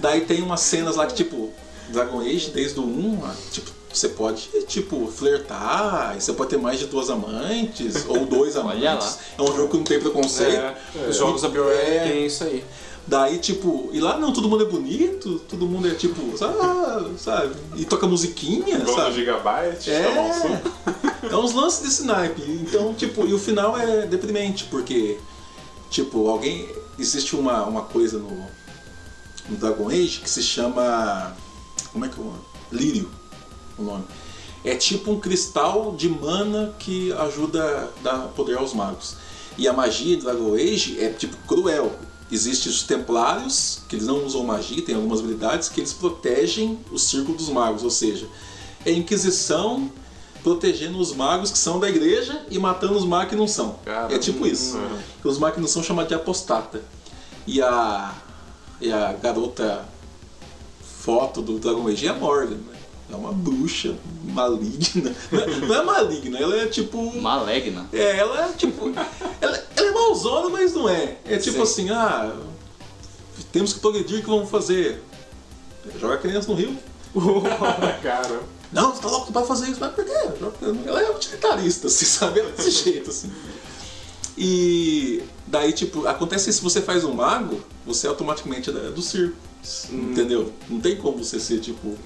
Daí tem umas cenas lá que, tipo, Dragon Age, desde o 1, ah, tipo, você pode, tipo, flertar, você pode ter mais de duas amantes, ou dois amantes. É um jogo que não tem preconceito. É, os jogos da BioWare É. tem isso aí. Daí, tipo, e lá não, todo mundo é bonito, todo mundo é tipo, sabe? E toca musiquinha, do sabe? Gigabyte, É. É uns lances desse naipe. Então, tipo, e o final é deprimente, porque, tipo, alguém. Existe uma, uma coisa no, no Dragon Age que se chama. Como é que é o nome? Lírio, o nome. É tipo um cristal de mana que ajuda a dar poder aos magos. E a magia de Dragon Age é tipo cruel. Existem os templários, que eles não usam magia, tem algumas habilidades que eles protegem o círculo dos magos, ou seja, é a Inquisição protegendo os magos que são da igreja e matando os magos que não são. Cara, é tipo isso. hum. Os magos que não são chamados de apostata. E a, e a garota foto do Dragon Age é a Morgan, né? É uma bruxa maligna. Não é- Não é maligna, ela é tipo. Malegna. É, ela é tipo. Ela, malzona, mas não é. É tipo Sim. assim, ah. Temos que progredir, o que vamos fazer? Joga a criança no rio. Cara, Não, você tá louco, tu vai fazer isso, mas por quê? Ela é utilitarista, assim, sabe? Ela é desse jeito, assim. E daí, tipo, acontece que se você faz um mago, você automaticamente é do circo. Entendeu? Não tem como você ser tipo.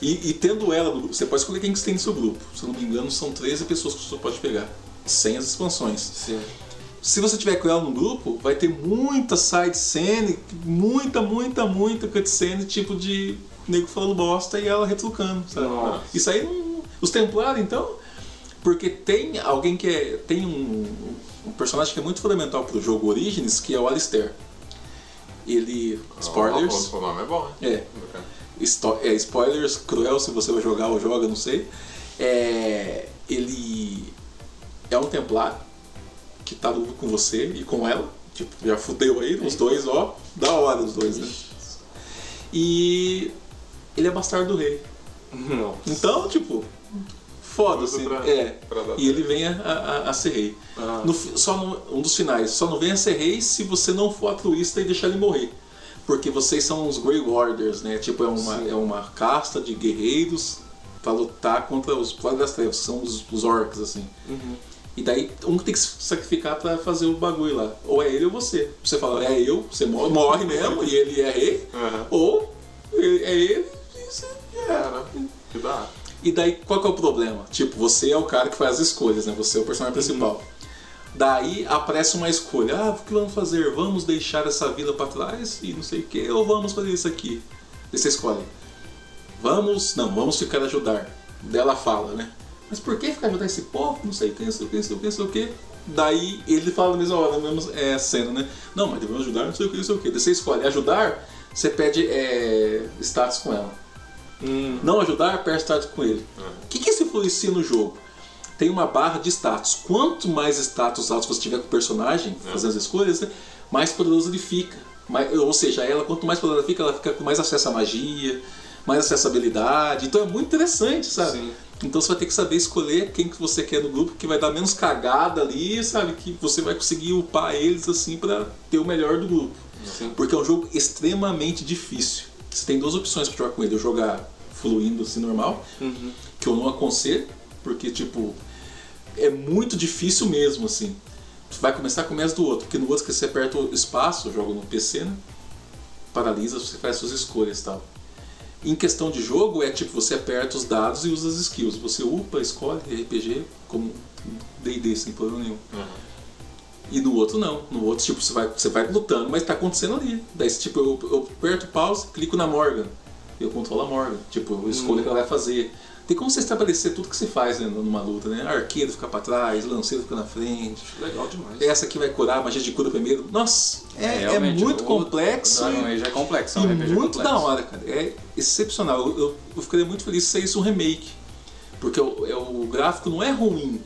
E, e tendo ela no grupo, você pode escolher quem que você tem no seu grupo. Se eu não me engano, são 13 pessoas que você pode pegar. Sem as expansões. Sim. Se você tiver com ela no grupo, vai ter muita side scene, muita, muita, muita cutscene, tipo de nego falando bosta e ela retrucando, sabe? Nossa. Isso aí não. Os Templários, então. Porque tem alguém que é. Tem um, um personagem que é muito fundamental pro jogo Origins, que é o Alistair. Ele. Spoilers. O, o nome é bom, hein? É. Esto- é, spoilers, cruel se você vai jogar ou joga, não sei. É, ele é um templário que tá no- com você e com ela. Tipo, já fudeu aí, os dois, ó. Da hora os dois, né? E ele é bastardo do rei. Não. Então, tipo, foda-se. Tudo É. pra E ele vem a, a- a ser rei. Ah. No só no, um dos finais, só não vem a ser rei se você não for altruísta e deixar ele morrer. Porque vocês são os Grey Warders, né? Tipo, é uma, Sim. é uma casta de guerreiros pra lutar contra os Plagas das Trevas, são os, os orcs, assim. Uhum. E daí um tem que se sacrificar pra fazer o bagulho lá. Ou é ele ou você. Você fala, é eu, você morre, morre mesmo, e ele é rei. Aham. Ou ele- é ele e você. Cara, que dá. E daí, qual que é o problema? Tipo, você é o cara que faz as escolhas, né? Você é o personagem principal. Daí aparece uma escolha. Ah, o que vamos fazer? Vamos deixar essa vila pra trás e não sei o que, ou vamos fazer isso aqui? Daí você escolhe. Vamos, não, vamos ficar ajudar. Daí ela fala, né? Mas por que ficar ajudar esse povo? Não sei o que, não sei o que, não sei o que, não sei o que. Daí ele fala na mesma hora, na mesma é, cena, né? Não, mas devemos ajudar, não sei o que, não sei o que. Daí você escolhe ajudar, você pede é, status com ela. Hum. Não ajudar, perde status com ele. O que, que isso influencia no jogo? Tem uma barra de status. Quanto mais status altos você tiver com o personagem, fazendo as escolhas, né, mais poderoso ele fica. Mais- ou seja, ela, quanto mais poderosa ela fica, ela fica com mais acesso à magia, mais acesso à habilidade. Então é muito interessante, sabe? Sim. Então você vai ter que saber escolher quem que você quer no grupo, que vai dar menos cagada ali, sabe? Que você vai conseguir upar eles assim pra ter o melhor do grupo. Sim. Porque é um jogo extremamente difícil. Você tem duas opções pra jogar com ele. Eu jogar fluindo assim normal, Uhum. que eu não aconselho, porque tipo é muito difícil mesmo assim. Você vai começar com o do outro, porque no outro que você aperta o espaço, eu jogo no PC, né? Paralisa, você faz suas escolhas e tal. Em questão de jogo, é tipo, você aperta os dados e usa as skills. Você upa, escolhe RPG como D&D, sem problema nenhum. E no outro não. No outro, tipo, você vai, você vai lutando, mas tá acontecendo ali. Daí, tipo, eu, eu aperto pause, clico na Morgan. Eu controlo a Morgan. Tipo, eu escolho o que ela vai fazer. Tem como você estabelecer tudo que você faz né, numa luta, né? Arqueiro fica pra trás, lanceiro fica na frente. Legal demais. Essa aqui vai curar, magia de cura primeiro. Nossa, é, é realmente, muito o complexo. Dragon e- Age é complexo, é um muito complexo. da hora, cara. É excepcional. Eu, eu, eu ficaria muito feliz se saísse um remake. Porque o, é, o gráfico não é ruim.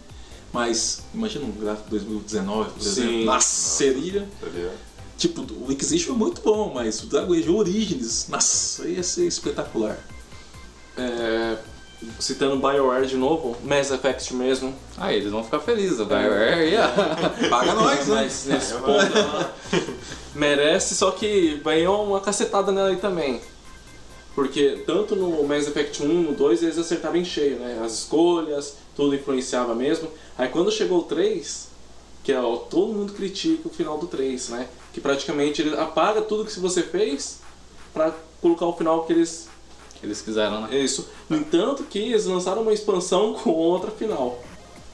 Mas imagina um gráfico 2019, por Sim. exemplo. Nossa, seria. Seria. Tipo, o Inquisition é muito bom, mas o Dragon Age Origins, nossa, ia ser espetacular. É, citando BioWare de novo, Mass Effect mesmo. Ah, eles vão ficar felizes, o BioWare ia. Paga nós, né? Mas nesse ponto ela merece, só que vai uma cacetada nela aí também. Porque tanto no Mass Effect 1, no 2, eles acertavam em cheio, né? As escolhas, tudo influenciava mesmo. Aí quando chegou o 3, que é, ó, todo mundo critica o final do 3, né? Que praticamente ele apaga tudo que você fez pra colocar o final que eles eles quiseram, né? é isso. No entanto que eles lançaram uma expansão com outra final.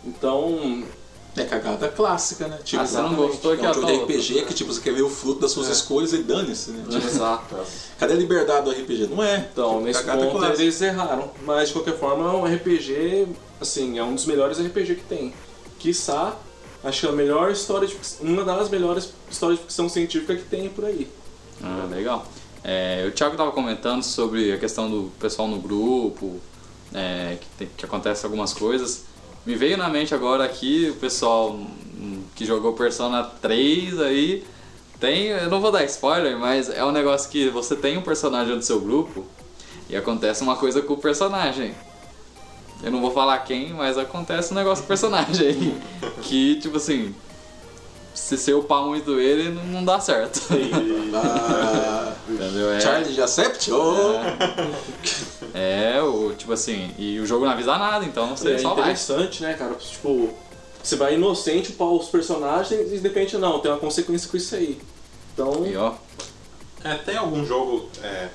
Então, É cagada clássica, né? Tipo, Ah, você não gostou que é um jogo de RPG que tipo, você quer ver o fruto das suas É. escolhas e dane-se, né? Tipo, exato. cadê a liberdade do RPG? Não é. Então, Tipo, nesse ponto clássica. eles erraram. Mas de qualquer forma, é um RPG, assim, é um dos melhores RPG que tem. Quiçá, acho que é a melhor história de uma das melhores histórias de ficção científica que tem por aí. Ah, legal. É, o Thiago estava comentando sobre a questão do pessoal no grupo, é, que, tem- que acontece algumas coisas. Me veio na mente agora aqui o pessoal que jogou Persona 3 aí. Tem, eu não vou dar spoiler, mas é um negócio que você tem um personagem do seu grupo e acontece uma coisa com o personagem. Eu não vou falar quem, mas acontece um negócio com o personagem aí. Que, tipo assim, se você upar muito ele, não, não dá certo. Ah, Entendeu? É, Charlie Jacept? Oh. é, o, tipo assim, e o jogo não avisa nada, então você é só vai. interessante, né, cara? Tipo, você vai inocente para os personagens e de repente não, tem uma consequência com isso aí. Então, E ó, É, tem algum jogo é,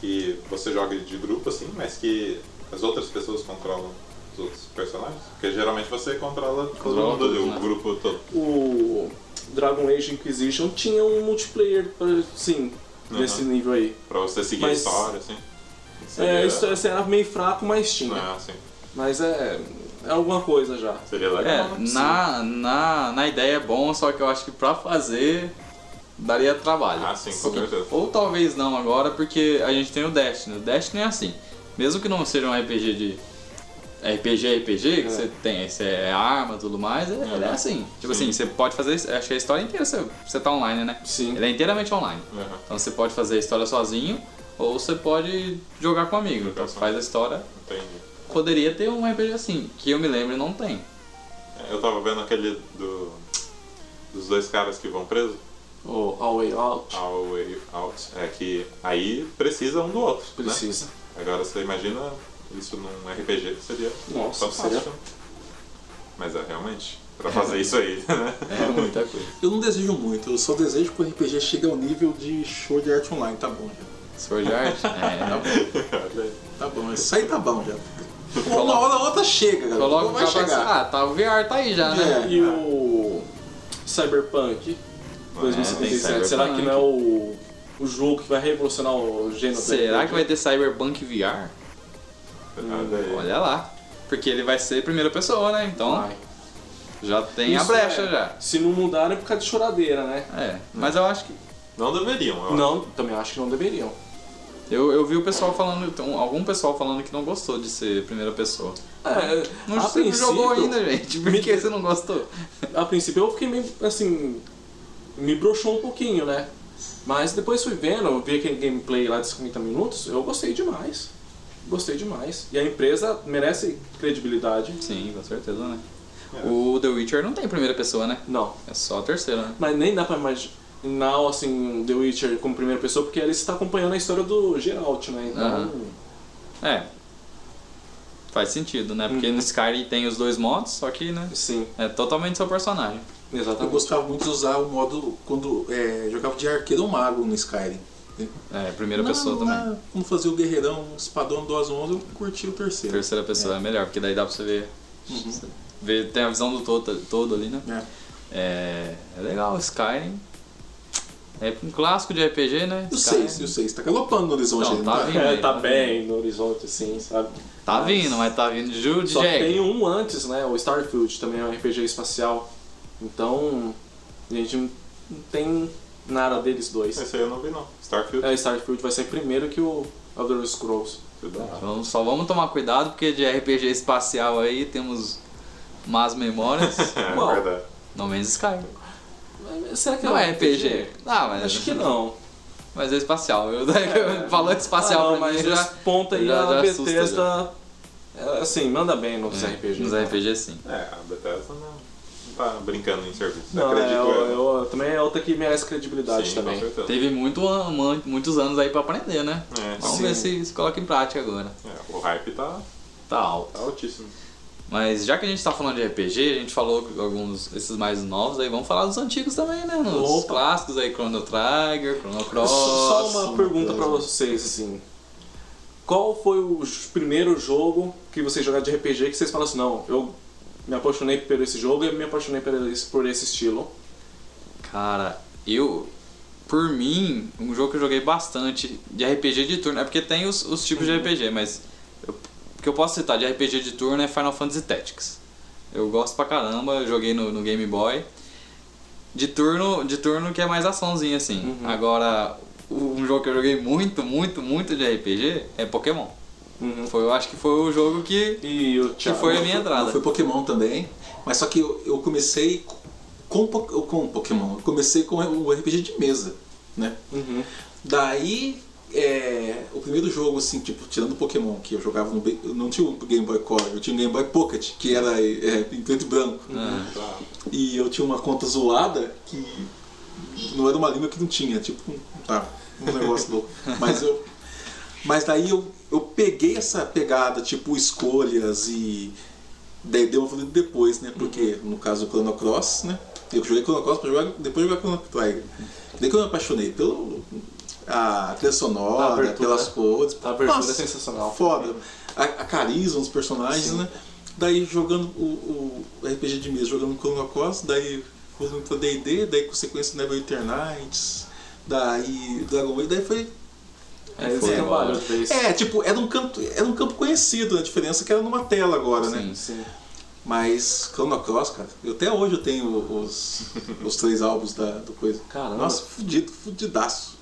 que você joga de grupo assim, mas que as outras pessoas controlam os outros personagens? Porque geralmente você controla todo mundo, todos, o né? grupo todo. O Dragon Age Inquisition tinha um multiplayer, pra- sim, Uhum. nesse nível aí. Pra você seguir Mas- a história, assim. É, isso esse era meio fraco, mas tinha. Ah, sim. Mas é, é alguma coisa já. Seria legal. É, né? na, na, na ideia é bom, só que eu acho que pra fazer daria trabalho. Ah, sim, com certeza. Ou talvez não agora, porque a gente tem o Destiny. O Destiny é assim. Mesmo que não seja um RPG de. RPG, RPG, que É. você tem, você é arma e tudo mais, é, ele é assim. Tipo Sim. assim, você pode fazer. Acho que a história inteira você, você tá online, né? Sim. Ele é inteiramente online. Então você pode fazer a história sozinho, ou você pode jogar com um amigo. Então você faz a história. Entendi. Poderia ter um RPG assim, que eu me lembro e não tem. É, Eu tava vendo aquele do. dos dois caras que vão presos, O All Way Out All Way Out. É que aí precisa um do outro. Né? precisa. Agora você imagina isso num RPG seria Nossa, fantástico. seria- Mas é realmente, pra fazer isso aí, né? É muita coisa. Eu não desejo muito, eu só desejo que o RPG chegue ao nível de show de arte online, tá bom já. Sword Art? É, Tá bom, tá bom, isso aí tá bom já. Uma hora ou outra chega, galera. Coloca o vai chegar. Ah, tá, o VR tá aí já, né? É. E o Cyberpunk tem 2077, será que não é o, o jogo que vai revolucionar o gênero do Será que vai ter Cyberpunk VR? Olha lá. Porque ele vai ser primeira pessoa, né? Então Vai. já tem a Isso brecha é. já. Se não mudarem é por causa de choradeira, né? É, mas eu acho que. Não deveriam, eu acho. Não, também acho que não deveriam. Eu, eu vi o pessoal falando, então, algum pessoal falando que não gostou de ser primeira pessoa. É, Não a princípio, jogou ainda, gente. Por que você não gostou? A princípio eu fiquei meio assim. Me broxou um pouquinho, né? Mas depois fui vendo, eu vi aquele gameplay lá de 50 minutos, eu gostei demais. Gostei demais. E a empresa merece credibilidade. Sim, com certeza, né? É. O The Witcher não tem primeira pessoa, né? Não. É só a terceira, né? Mas nem dá pra imaginar assim, The Witcher como primeira pessoa, porque ele está acompanhando a história do Geralt, né? Então. Aham. É. Faz sentido, né? Porque Uhum. no Skyrim tem os dois modos, só que, né? Sim, É totalmente seu personagem. Eu exatamente. gostava muito de usar o modo quando é, jogava de arqueiro ou mago no Skyrim. É, primeira Não, pessoa também. lá, Quando fazia o guerreirão, o espadão do 11, eu curti o terceiro. Terceira pessoa é. melhor, porque daí dá pra você ver. Uhum. Você vê tem a visão do todo, todo ali, né? É. É, é legal, Skyrim. É um clássico de RPG, né? E o Skyrim. 6, e o 6, tá galopando no horizonte Não, aí, tá não vindo. É, tá bem no horizonte, assim, sabe? Tá vindo, mas tá vindo de Jude Só que Jack. tem um antes, né? O Starfield também é um RPG espacial. Então, a gente não não tem nada deles dois. Esse aí eu não vi não. Starfield. É, Starfield vai ser primeiro que o Elder Scrolls. Vamos- só vamos tomar cuidado, porque de RPG espacial aí temos más memórias. É Bom. verdade. No Man's Sky. Mas Será que Não é é RPG? Ah, mas, Acho que não. mas é espacial. Eu, falou espacial ah, não, pra mim, mas já, ponto aí já- a já Bethesda, é, assim, manda bem nos É, RPGs. Nos né? RPG sim. É, a Bethesda não tá brincando em serviço. Não, Acredito é, eu, eu. eu- também é outra que merece credibilidade Sim, também. Teve muito, muitos anos aí pra aprender, né? É, Vamos Sim. ver se se coloca em prática agora. é, o hype tá, Tá alto. tá altíssimo. Mas já que a gente tá falando de RPG, a gente falou alguns esses mais novos aí, vamos falar dos antigos também, né? Nos Opa. clássicos aí, Chrono Trigger, Chrono Cross. Só uma Sim, pergunta pra vocês, assim. Qual foi o primeiro jogo que vocês jogaram de RPG que vocês falaram assim, não, eu me apaixonei por esse jogo e me apaixonei por esse, por esse estilo? Cara, eu. Por mim, um jogo que eu joguei bastante de RPG de turno. É porque tem os, os tipos Uhum. de RPG, mas. eu- O que eu posso citar de RPG de turno é Final Fantasy Tactics. Eu gosto pra caramba, joguei no, no Game Boy. De turno, de turno que é mais açãozinha assim. Uhum. Agora, um jogo que eu joguei muito, muito, muito de RPG é Pokémon. Uhum. Foi, eu acho que foi o jogo que. E o Que foi a minha entrada. Foi Pokémon também, mas só que eu, eu comecei com, com Pokémon. Eu comecei com o RPG de mesa, né? Uhum. Daí, é, o primeiro jogo, assim, tipo, tirando o Pokémon, que eu jogava no. Eu não tinha o Game Boy Color, eu tinha o Game Boy Pocket, que era é, em preto e branco. Ah, Tá. E eu tinha uma conta zoada que não era uma língua que não tinha, tipo, um- tá, um negócio louco. Mas eu. Mas daí eu, eu peguei essa pegada, tipo, escolhas e. Daí deu uma depois, né? Porque no caso o Chrono Cross, né? Eu joguei Chrono Cross pra jogar, depois jogar Chrono Trigger. Daí que eu me apaixonei pelo. a trilha sonora, abertura. pelas cores. A abertura Nossa, é sensacional. Foda. A, a carisma dos personagens, né? Daí jogando o, o RPG de mesa, jogando Chrono Cross, daí fui pra D&D, daí com sequência Never Eternites, daí Dragon Age, daí foi... É, eles Foi, trabalham. É, tipo, era um campo, era um campo conhecido, a diferença é que era numa tela agora, né? Sim. Sim. Mas Chrono Cross, cara, eu, até hoje eu tenho os, os três álbuns da, do coisa. Caramba. Nossa, fudido, fudidaço.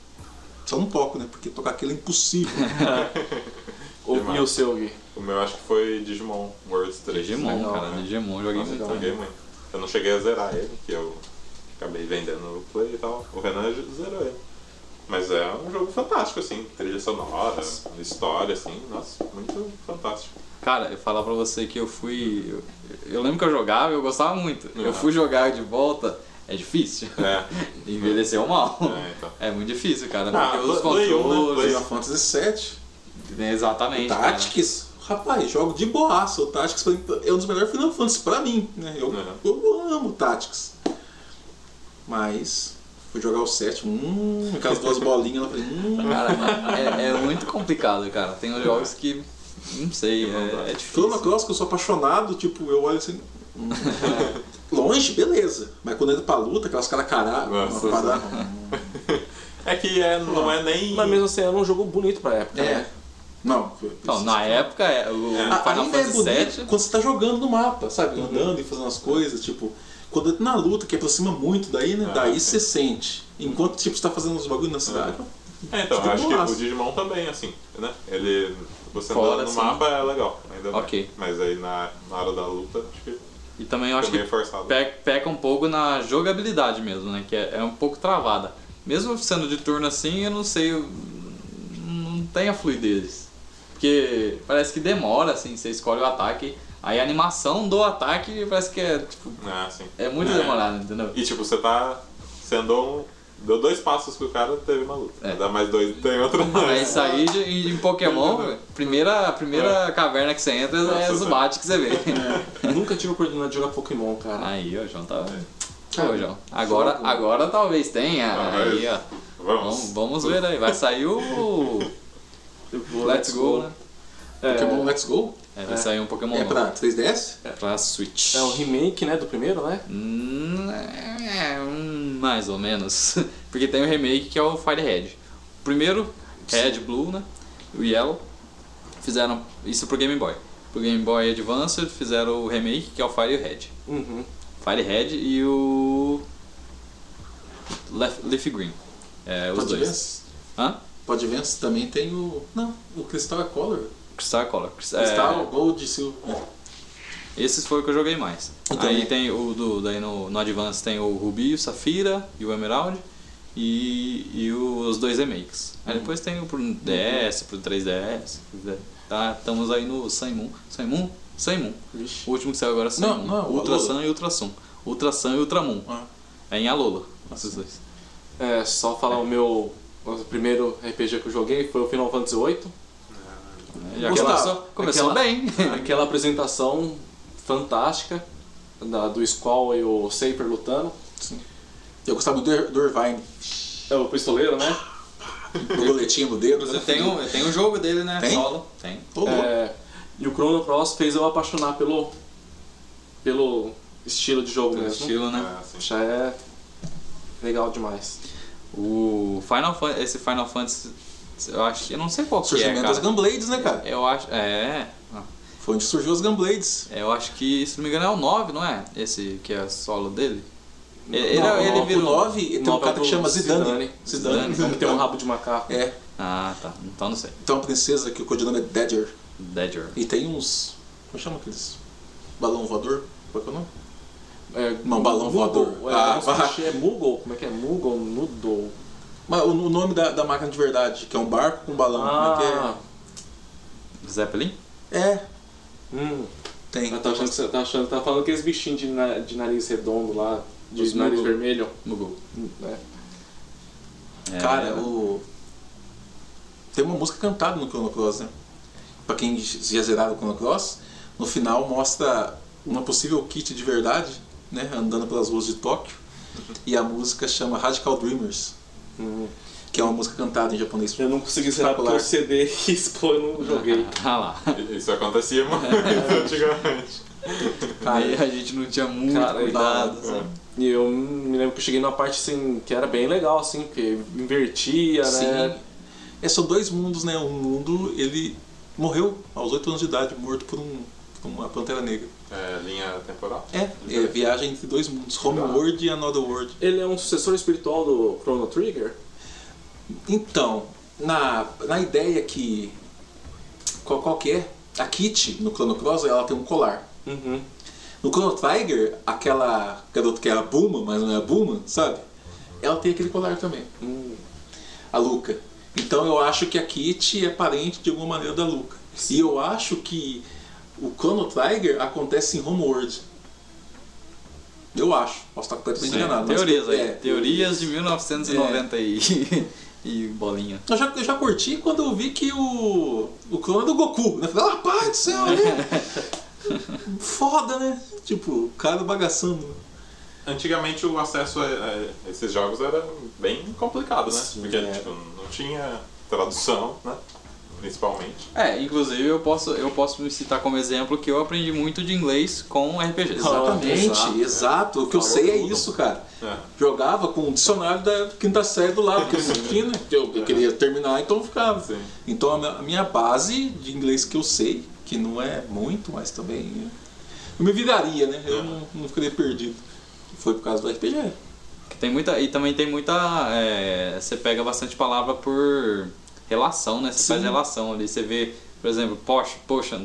Só não toco, né? Porque tocar aquilo é impossível. O, e o seu, Gui? O meu acho que foi Digimon Worlds 3. Digimon, Legal, cara. né? Digimon, joguei Nossa, muito. Joguei muito. Eu não cheguei a zerar ele, que eu acabei vendendo no Play e tal. O Renan zerou ele. Mas é um jogo fantástico, assim. Trilha sonora, história, assim. Nossa, muito fantástico. Cara, eu falar pra você que eu fui. Eu, eu lembro que eu jogava e eu gostava muito. Eu fui jogar de volta, é difícil. É, Envelheceu mal. é então. É muito difícil, cara. Ah, porque os Play né? controles. Final Fantasy VII, Exatamente. cara. Tactics, rapaz, jogo de boaça. O Tactics é um dos melhores Final Fantasy pra mim, né? Eu, Uhum. eu amo Tactics. Mas fui jogar o 7, hum, aquelas duas bolinhas, eu falei, hum, Cara, é, é muito complicado, cara. Tem uns jogos que. Não sei, é, é difícil. Chrono Cross que eu sou apaixonado, tipo, eu olho assim. hum, longe, beleza. Mas quando entra pra luta, aquelas caras caralho, É que é, não é nem. Mas mesmo assim, era um jogo bonito pra época, É. né? Não, foi- Então, na época, é, o É. A- Final ainda é Fantasy bonito VII. quando você tá jogando no mapa, sabe? Andando e fazendo as coisas, tipo. Quando entra na luta, que aproxima muito daí, né? Ah, daí você sente. Enquanto tipo, você tá fazendo os bagulhos na cidade. É, então, acho que o Digimon também, assim, né? Ele. Você Fora, andando no sim. mapa é legal, ainda bem. Ok. Mas aí na, na hora da luta, acho que E também eu acho que meio forçado. pe- peca um pouco na jogabilidade mesmo, né? Que é, é um pouco travada. Mesmo sendo de turno assim, eu não sei. eu- Não tem a fluidez. Porque parece que demora, assim, você escolhe o ataque. Aí a animação do ataque parece que é, tipo, Ah, sim. é muito É. demorado, entendeu? E tipo, você tá. Você andou um. Deu dois passos com o cara, teve uma luta. É. Dá mais dois, tem outra. Mas isso aí de- em Pokémon, primeira, a primeira caverna que você entra é Nossa, Zubat que você vê. Nunca tive a oportunidade de jogar Pokémon, cara. Aí, ó, João tá. Cara, Ô, João. Agora, jogo. agora talvez tenha. Ah, Aí, ó. Vamos. Vamos, vamos ver aí. Vai sair o vou- Let's Go, né? É, Pokémon Let's Go? É, vai sair um Pokémon É novo. pra 3DS? pra Switch. é o remake, né, do primeiro, né? Hum, é, hum, mais ou menos. Porque tem o remake que é o Fire Red. O primeiro, Red, Blue, né? O Yellow. Fizeram isso pro Game Boy. Pro Game Boy Advance fizeram o remake que é o Fire Red. Uhum. Fire Red e o. Leaf, Leaf Green. É, os Pode dois. Vence? Hã? Pode Vence também tem o. Não, o Crystal é Color. Crystal Color. Crystal, Crystal, Gold, Silver. Esses foi o que eu joguei mais. Então, Aí né? tem o do, daí no, no Advance tem o Ruby, o Safira e o Emerald e, e os dois remakes. Aí depois tem o pro DS, pro 3DS. se quiser. Tá, estamos aí no Sun Moon. Sun Moon? Sun Moon. Vixe. O último que saiu agora é Sun Não, Moon. não, o Ultra. Sun e Ultra Sun. Ultra Sun e Ultramon. Ah. É em Alola, esses dois. É, só falar o meu. O primeiro RPG que eu joguei foi o Final Fantasy VIII. Gustavo, começou, começou aquela- bem. Aquela apresentação fantástica da, do Squall e o Saper lutando. Eu gostava muito do, do Irvine. É o pistoleiro, né? Do boletim no dedo. Você né? tem o, tem o jogo dele, né? Tem? Solo. Tem. É, e o Chrono Cross fez eu apaixonar pelo, pelo estilo de jogo Tem mesmo. estilo, né? É. Já é legal demais. O Final Fantasy, esse Final Fantasy, eu acho que eu não sei qual que é, Surgimento das Gunblades, né, cara? Eu acho, é, Foi onde surgiu as Gunblades. eu acho que, se não me engano, é o 9, não é? Esse que é solo dele. Ele, Não, ele, ele o virou... 9 tem um cara é que chama do Zidane. Zidane. Zidane. Vamos ter um rabo de macaco. É. Ah, tá. Então não sei. Tem uma princesa que o codinome é Dadger. Ledger. E tem uns. Como chama aqueles? Balão voador? Qual que é o nome? É, Não, balão Moogle. voador. É, Ah, se é Moogle. Como é que é? Moogle, Noodle. Mas o, nome da, da máquina de verdade, que é um barco com balão. Ah, Como é Zeppelin? que é? É, hum. tem. Eu tô achando você tá, achando, tá falando aqueles bichinhos de, na- de nariz redondo lá, de Os nariz Moogle. vermelho. Google. É. É, Cara, o. Tem uma música cantada no Chrono Cross, né? Pra quem já zeraram o Chrono Cross, no final mostra uma possível kit de verdade, né? Andando pelas ruas de Tóquio. E a música chama Radical Dreamers. Que é uma música cantada em japonês. Eu não consegui zerar porque o CD expôs eu não joguei. Ah lá. Isso acontecia muito antigamente. Cara, a gente não tinha muito Cara, cuidado. É. sabe? E eu me lembro que eu cheguei numa parte assim que era bem legal, assim, porque invertia, Sim. né? É, são dois mundos, né? Um mundo, ele morreu aos 8 anos de idade, morto por, um, por uma pantera negra. É, linha temporal? É, é viagem entre dois mundos, Homeworld e Another World. Ele é um sucessor espiritual do Chrono Trigger? Então, na, na ideia que. Qual, qual que é? A Kitty, no Chrono Cross, ela tem um colar. Uhum. No Chrono Trigger, aquela garota que é a Bulma, mas não é a Bulma, sabe? Ela tem aquele colar também. Hum. A Luca. Então eu acho que a Kitty é parente de alguma maneira da Luca. E eu acho que o Chrono Trigger acontece em Homeworld. Eu acho. Posso estar completamente Sim, enganado. mas- Teorias aí. é. Teorias de 1990 e, e bolinha. Eu já, eu já curti quando eu vi que o, o clone é do Goku. Né? Falei, ah, pai do céu, né? Foda, né? Tipo, o cara bagaçando. Antigamente o acesso a, a esses jogos era bem complicado, né? Sim, Porque é. tipo, não tinha tradução, né? Principalmente. É, inclusive eu posso, eu posso me citar como exemplo que eu aprendi muito de inglês com RPGs. Exatamente, exato, exato. O que eu Falou sei é tudo. isso, cara. É. Jogava com o dicionário da quinta série do lado, porque eu não tinha, né? Eu, eu queria terminar, então eu ficava. Sim. Então a minha- a minha base de inglês que eu sei, que não é muito, mas também. Eu me viraria, né? Eu não, não ficaria perdido. Foi por causa do RPG. Que Tem muita, e também tem muita. é, você pega bastante palavra por relação, né? Você Sim. faz relação ali. Você vê, por exemplo, potion. potion.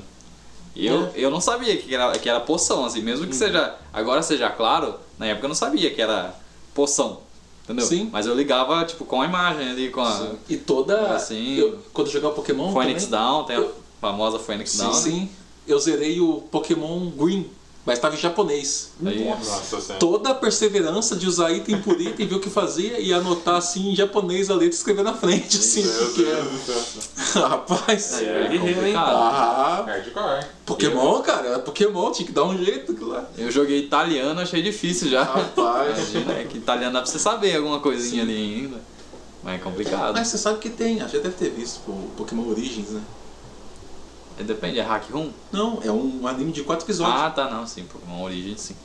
Eu, É. eu não sabia que era, que era poção, assim, mesmo que seja. Agora seja claro, na época eu não sabia que era poção. Entendeu? Sim. Mas eu ligava, tipo, com a imagem ali, com a E toda. Assim. eu- quando eu jogava Pokémon. Phoenix também, Down, tem a eu- famosa Phoenix Sim, Down. né? sim. Eu zerei o Pokémon Green, mas estava em japonês. Aí, Nossa. Toda a perseverança de usar item por item, ver o que fazia e anotar assim em japonês a letra e escrever na frente, assim, Meu porque Deus. Rapaz. É, guerreiro, hein? complicado. Ah, Hardcore. Pokémon, cara, era Pokémon, tinha que dar um jeito aquilo lá. Eu joguei italiano, achei difícil já. Rapaz. Imagina, é que italiano dá pra você saber alguma coisinha ali ainda. Mas é complicado. Mas você sabe que tem, acho que deve ter visto o Pokémon Origins, né? É, Depende, é hack room? Não, é um anime de quatro episódios. Ah, tá, não, sim. Pokémon Origins, sim.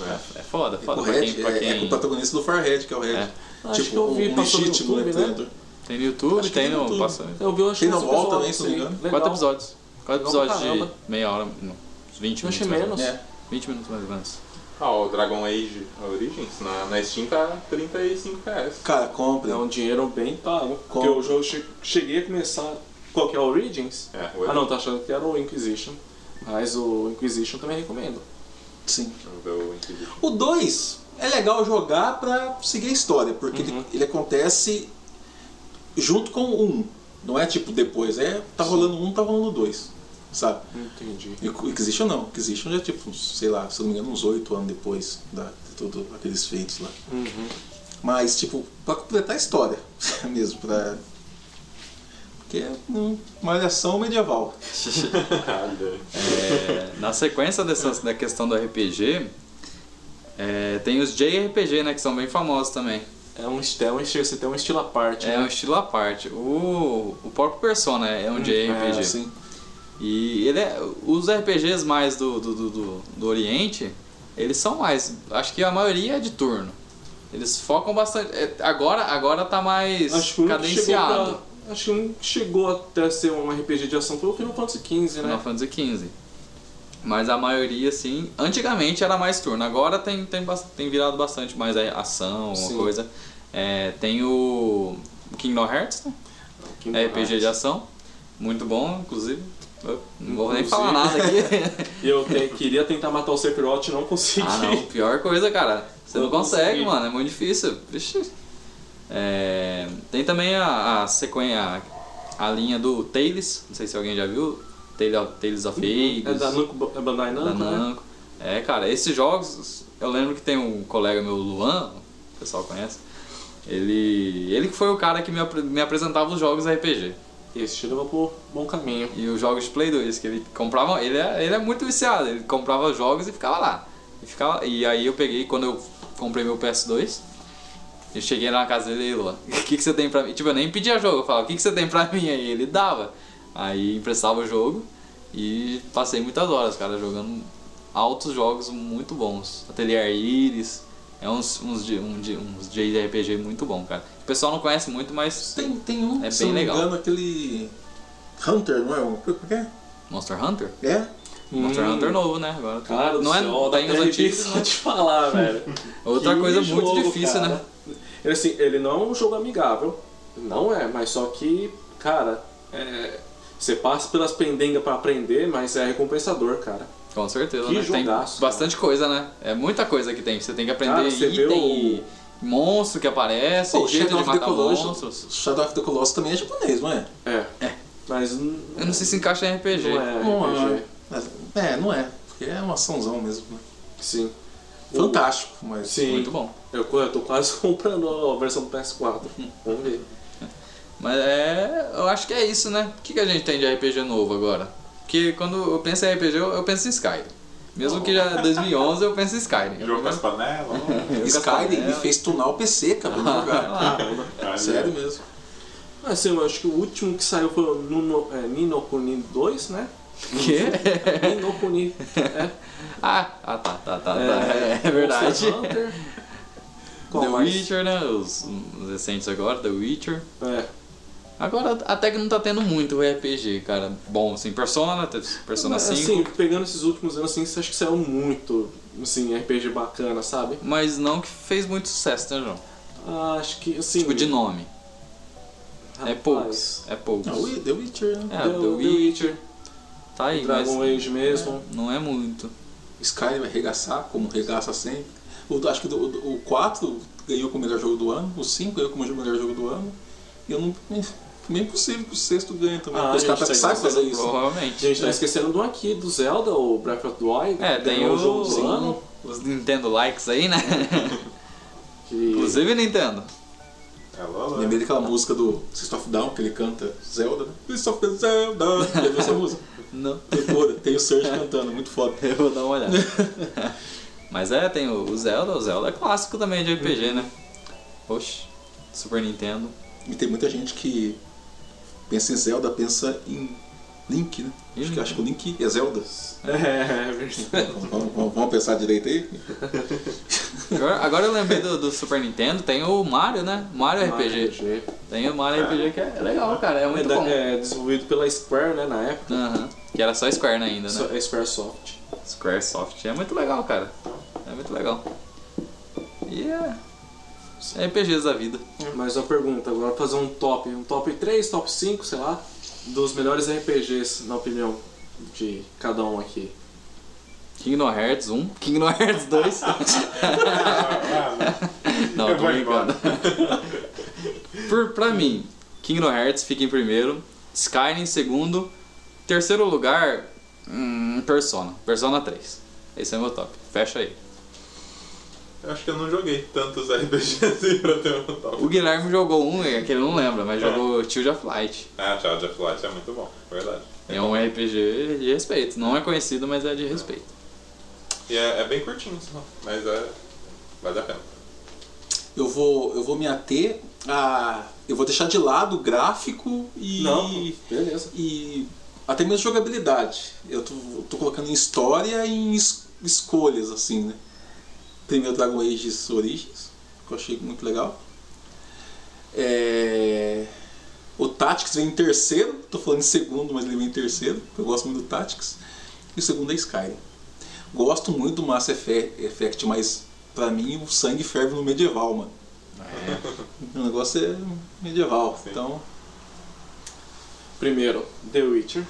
É. É foda, o foda. Pra Red quem, pra é, quem é com o protagonista do Farhead, que é o Red. É. Acho Tipo, que eu vi, um passou no legítimo, YouTube, né? né? Tem no YouTube, Acho tem no. YouTube. Passa, Eu vi, eu acho Tem que na episódio, também, se não me engano. Quatro episódios. Quatro episódios de meia hora, não, uns 20 Eu achei minutos. mais ou menos. É. 20 minutos mais ou menos. Ah, o Dragon Age Origins na, na Steam tá 35 reais. Cara, compre. É um dinheiro bem pago. Porque o jogo che- cheguei a começar. Qual que é o Origins? É, o Ah não, tá achando que era o Inquisition. Mas o Inquisition também recomendo. Sim. O Inquisition. O 2 é legal jogar pra seguir a história, porque Uhum. ele, ele acontece junto com o 1. Não é tipo depois, é tá rolando um, tá rolando dois, sabe? Entendi. E o Inquisition não, Inquisition já é tipo, sei lá, se eu não me engano, uns 8 anos depois da, de todos aqueles feitos lá. Uhum. Mas, tipo, pra completar a história mesmo, pra. Porque é um- uma malhação medieval. É, na sequência dessas, da questão do RPG, é, tem os JRPG, né? Que são bem famosos também. É um estilo, você tem um estilo à parte. É né? um estilo à parte. O, o próprio Persona é um JRPG. é, Assim. E ele é, os RPGs mais do, do, do, do- do Oriente, eles são mais. Acho que a maioria é de turno. Eles focam bastante. é, Agora, agora tá mais Acho cadenciado. Acho que um chegou até ser um RPG de ação foi o Final Fantasy XV, Final né? Fantasy XV. Mas a maioria, assim, antigamente era mais turno. Agora tem, tem, tem virado bastante mais aí, ação, alguma Sim. coisa. É, tem o Kingdom Hearts, né? Kingdom É RPG de Hearts. ação. Muito bom, inclusive. Eu não vou nem falar nada aqui. Eu te- queria tentar matar o Sephiroth e não consegui. Ah, não, pior coisa, cara. Você não Não consegue, consegui. mano, é muito difícil. Vixe. É, tem também a, a sequência, a, a linha do Tales, não sei se alguém já viu. Tales of, Tales of Hades, É da Namco, é Bandai da Namco, né? Namco. É, cara, esses jogos, eu lembro que tem um colega meu, Luan, o pessoal conhece. Ele, ele foi o cara que me, me apresentava os jogos RPG. Esse levou pro bom caminho. E os jogos de Play 2, que ele comprava, ele é, ele é muito viciado, ele comprava jogos e ficava lá. E, ficava, e aí eu peguei, quando eu comprei meu PS2, Eu cheguei lá na casa dele e ele, o que, que você tem pra mim? Tipo, eu nem pedia jogo, eu falava, o que, que você tem pra mim aí? Ele dava. Aí emprestava o jogo e passei muitas horas, cara, jogando altos jogos muito bons. Atelier Iris, é uns, uns, de- um, uns JRPG muito bom, cara. O pessoal não conhece muito, mas Tem, tem um, É bem legal. engano, aquele. Hunter, não é? O que que é? Monster Hunter? É? Monster Hum. Hunter novo, né? Agora Cara, não é céu, tem os antigos, só te falar, velho. Outra Que coisa muito jogo, difícil, cara. né? Ele, assim, ele não é um jogo amigável, não é, mas só que, cara, é, você passa pelas pendengas pra aprender, mas é recompensador, cara. Com certeza, Que né? Tem jogaço, bastante coisa, né? É muita coisa que tem. Você tem que aprender Cara, você item o- e monstro que aparece, Pô, o jeito Shadow de matar Colossus. monstros. Shadow of the Colossus também é japonês, não é? É. Mas n- Eu não sei se encaixa em RPG. não é Não RPG. é. Mas- É, não é. Porque é uma açãozão mesmo. né? Sim. Fantástico, mas. Sim. Muito bom. Eu, eu tô quase comprando a versão do PS4. Vamos ver. Mas é. Eu acho que é isso, né? O que, que a gente tem de RPG novo agora? Porque quando eu penso em RPG, eu, eu penso em Skyrim. Mesmo que já é 2011, eu penso em Skyrim. Jogo com as panelas. Skyrim me fez tunar o PC, acabou de jogar. Caralho. Sério mesmo. Assim, eu acho que o último que saiu foi o Nuno, é, Nino Kuni 2, né? Quê? Nino Kuni. É. Ah, ah, tá, tá, tá. tá. É, é verdade. Qual The mais? Witcher, né? Os, os recentes agora, The Witcher. É. Agora até que não tá tendo muito RPG, cara. Bom, assim, Persona, Persona Mas, 5. Assim, pegando esses últimos anos, assim, você acha que saiu muito, assim, RPG bacana, sabe? Mas não que fez muito sucesso, né, João? Ah, acho que, assim... Tipo, de nome. É rapaz, poucos. É poucos. Não, o The Witcher, né? É, The, The The Witcher. Tá aí, mas Dragon Age mesmo. não é muito. Skyrim vai arregaçar, como regaça sempre. O, acho que do- do- o 4 ganhou como melhor jogo do ano, o 5 ganhou como melhor jogo do ano. E eu não. Também é possível que o sexto ganhe também. Ah, os a caras gente sabem tá fazer isso. Provavelmente. A gente tá esquecendo de um aqui, do Zelda, o Breath of the Wild. É, tem o, jogo do ano. os Nintendo likes aí, né? que- Inclusive Nintendo. Alô, alô. Lembrei daquela música do System of Down, que ele canta Zelda, né? System of Zelda! Já viu essa música? Não. Procura, tem o Surge cantando, muito foda. Eu vou dar uma olhada. Mas é, tem o Zelda, o Zelda é clássico também de RPG, né? Oxi, Super Nintendo. E tem muita gente que pensa em Zelda, pensa em Link, né? Acho que, acho que o Link é Zelda. É, é verdade. Vamos, vamos- vamos pensar direito aí? Agora, agora eu lembrei do, do Super Nintendo, tem o Mario, né? Mario RPG. Tem o Mario RPG que é legal, cara, é É, muito da- bom. é desenvolvido pela Square, né, na época. Que era só Square ainda, né? So- é Squaresoft. Squaresoft. É muito legal, cara. É muito legal. E é. RPGs da vida. Mais uma pergunta, agora fazer um top, um top 3, top 5, sei lá, dos melhores RPGs, na opinião de cada um aqui. Kingdom Hearts 1, Kingdom Hearts 2. Não, tô brincando. Por, pra mim, Kingdom Hearts fica em primeiro, Skyrim em segundo, terceiro lugar, hum, Persona, Persona 3. Esse é meu top. Fecha aí. Eu acho que eu não joguei tantos RPGs assim pra ter um top. O Guilherme jogou um, é que ele não lembra, mas jogou Child of Light. Ah, Child of Light é muito bom, verdade. É um RPG de respeito. Não é conhecido, mas é de respeito. E é, é bem curtinho só, mas é. Vale a pena. Eu vou, eu vou me ater a. Eu vou deixar de lado o gráfico e. Não, beleza. E até mesmo jogabilidade. Eu tô, tô colocando em história e em es- escolhas, assim, né? Primeiro Dragon Age Origins, que eu achei muito legal. É... O Tactics vem em terceiro, tô falando em segundo, mas ele vem em terceiro, eu gosto muito do Tactics. E o segundo é Skyrim. Gosto muito do Mass Effe- Effect, mas pra mim o sangue ferve no medieval, mano. O negócio é medieval, Sim. então Primeiro, The Witcher.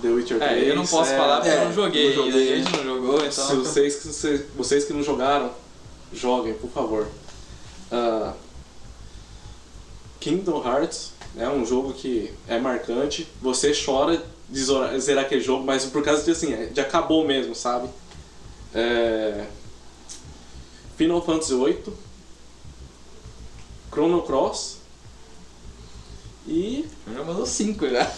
The Witcher 3. É, eu não posso é- falar porque eu é, não joguei. não joguei. A gente não jogou, Se então. vocês, que- se- vocês que não jogaram, joguem, por favor. Ah, Kingdom Hearts é um jogo que é marcante. Você chora de zerar aquele jogo, mas por causa de assim, é- de acabou mesmo, sabe? É, Final Fantasy VIII, Chrono Cross e Já mandou 5 já.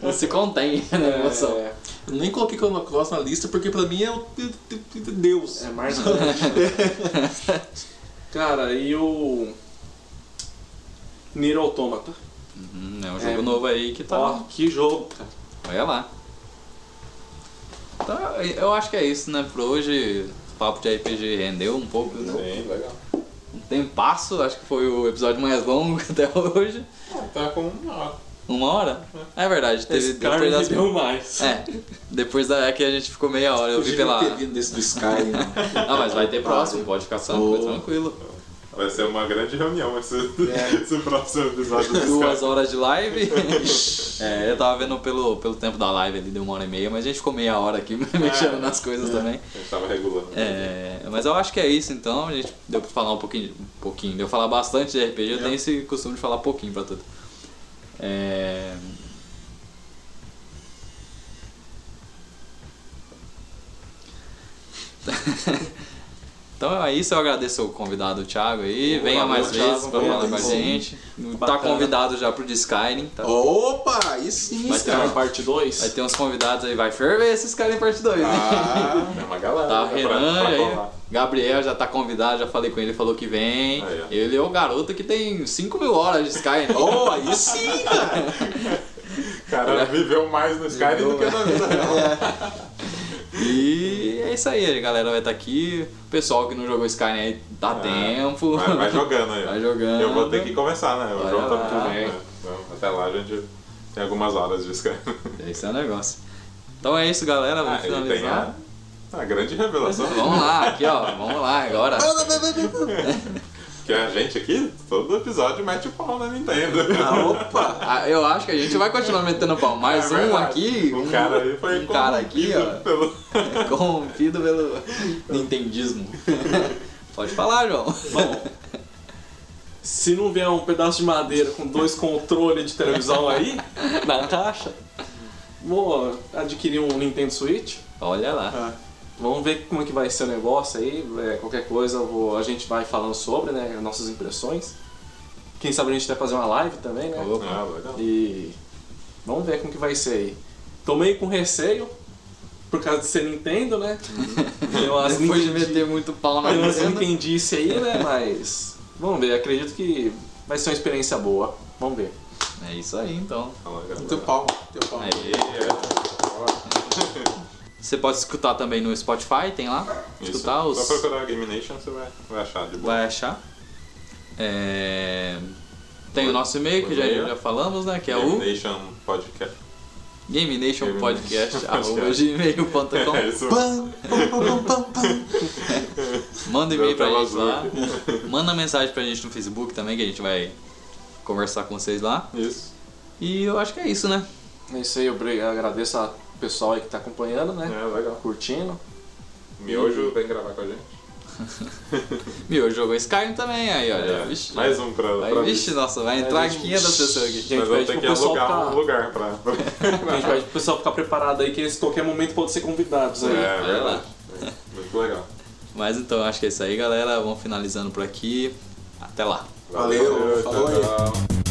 não, não se contém na emoção. é, Eu nem coloquei Chrono Cross na lista porque pra mim é o de- de- de Deus. é marcante. Cara, e o. Nier Automata. Uhum, é um jogo É. novo aí que tá. Ó, que jogo, cara. Olha lá. Então, eu acho que é isso, né? Por hoje, o papo de RPG rendeu um pouco. né? Sim, legal. Um tempasso, acho que foi o episódio mais longo até hoje. Ah, tá com uma hora. Uma hora? É verdade, teve Esse depois das. deu mais. É, depois da é que a gente ficou meia hora, eu vi pela. ter vindo desse do Skyrim. né? Ah, mas vai ter próximo, pode ficar. Oh. tranquilo. Vai ser uma grande reunião esse, É. esse próximo episódio Duas horas de live. é, eu tava vendo pelo, pelo tempo da live ali, deu uma hora e meia, mas a gente ficou meia hora aqui mexendo nas coisas também. A gente tava regulando. É, mas eu acho que é isso então, a gente deu pra falar um pouquinho, um pouquinho, deu pra falar bastante de RPG, eu tenho esse costume de falar pouquinho pra tudo. É... Então é isso, eu agradeço o convidado Thiago aí, Pô, venha mais Thiago, vezes pra valeu, falar com a gente. Tá Bacana. convidado já pro de Skyrim, tá? Opa, aí sim, Vai ter cara. parte 2. Vai ter uns convidados aí, vai ferver esses caras em parte 2, né? Ah, É uma galera. Tá, né, Renan, pra, pra aí. Gabriel já tá convidado, já falei com ele, falou que vem. Aí, ele é o garoto que tem 5 mil horas de Skyrim. oh, aí sim, cara. O cara viveu mais no Skyrim do que na vida real. E é isso aí, a galera vai estar aqui. O pessoal que não jogou Skyrim aí dá tempo. Vai, vai jogando aí. Vai jogando. Eu vou ter que começar, né? O Vai jogo tá muito bem. Até lá a gente tem algumas horas de Skyrim. Esse é o negócio. Então é isso, galera. Vamos Ah, finalizar. a, a grande revelação. Vamos lá, aqui ó. Vamos lá agora. Que a gente aqui, todo episódio mete o pau na Nintendo. Ah, opa. Ah, Eu acho que a gente vai continuar metendo pau. Mais É um verdade. aqui. Um cara aí foi um cara aqui, corrompido ó. Pelo... Corrompido pelo nintendismo. Pode falar, João. Bom, se não vier um pedaço de madeira com dois controles de televisão aí, na caixa, vou adquirir um Nintendo Switch. Olha lá. Ah, Vamos ver como é que vai ser o negócio aí. é, qualquer coisa eu vou- a gente vai falando sobre, né? Nossas impressões. Quem sabe a gente até fazer uma live também, né? Opa. Ah, legal. E vamos ver como que vai ser aí. Tô meio com receio, por causa de ser Nintendo, né? Deu umas Depois de Nintendo- meter muito pau na Deu umas Nintendo. Nintendice aí, né? Mas vamos ver, acredito que vai ser uma experiência boa. Vamos ver. É isso aí, então. Teu pau, teu pau. Aí. É. Você pode escutar também no Spotify, tem lá. Isso. Escutar os. Só procurar Game Nation você vai, vai achar de boa. Vai achar. É, Tem o nosso e-mail que já, já falamos, né? Que é Game o Nation Podcast. Game Nation Game Podcast, gmail.com. É isso. Pam, pam, pam, pam, pam. Manda e-mail pra gente lá. Manda mensagem pra gente no Facebook também, que a gente vai conversar com vocês lá. Isso. E eu acho que é isso, né? É isso aí, eu agradeço ao pessoal aí que tá acompanhando, né? É, legal. Curtindo. Miojo vem gravar com a gente. Miojo jogou Skyrim também, aí, olha. É, Vixe, mais um pra. Vai, pra vixe, nossa, vai entrar a gente- 500 pessoas aqui. Gente, vamos pede ter pro que alugar ficar- um lugar pra. A gente vai pro pessoal ficar preparado aí que eles a qualquer momento podem ser convidados aí. É, Vai lá. verdade. Muito legal. Mas então, acho que é isso aí, galera. Vamos finalizando por aqui. Até lá. Valeu, falou aí. tchau.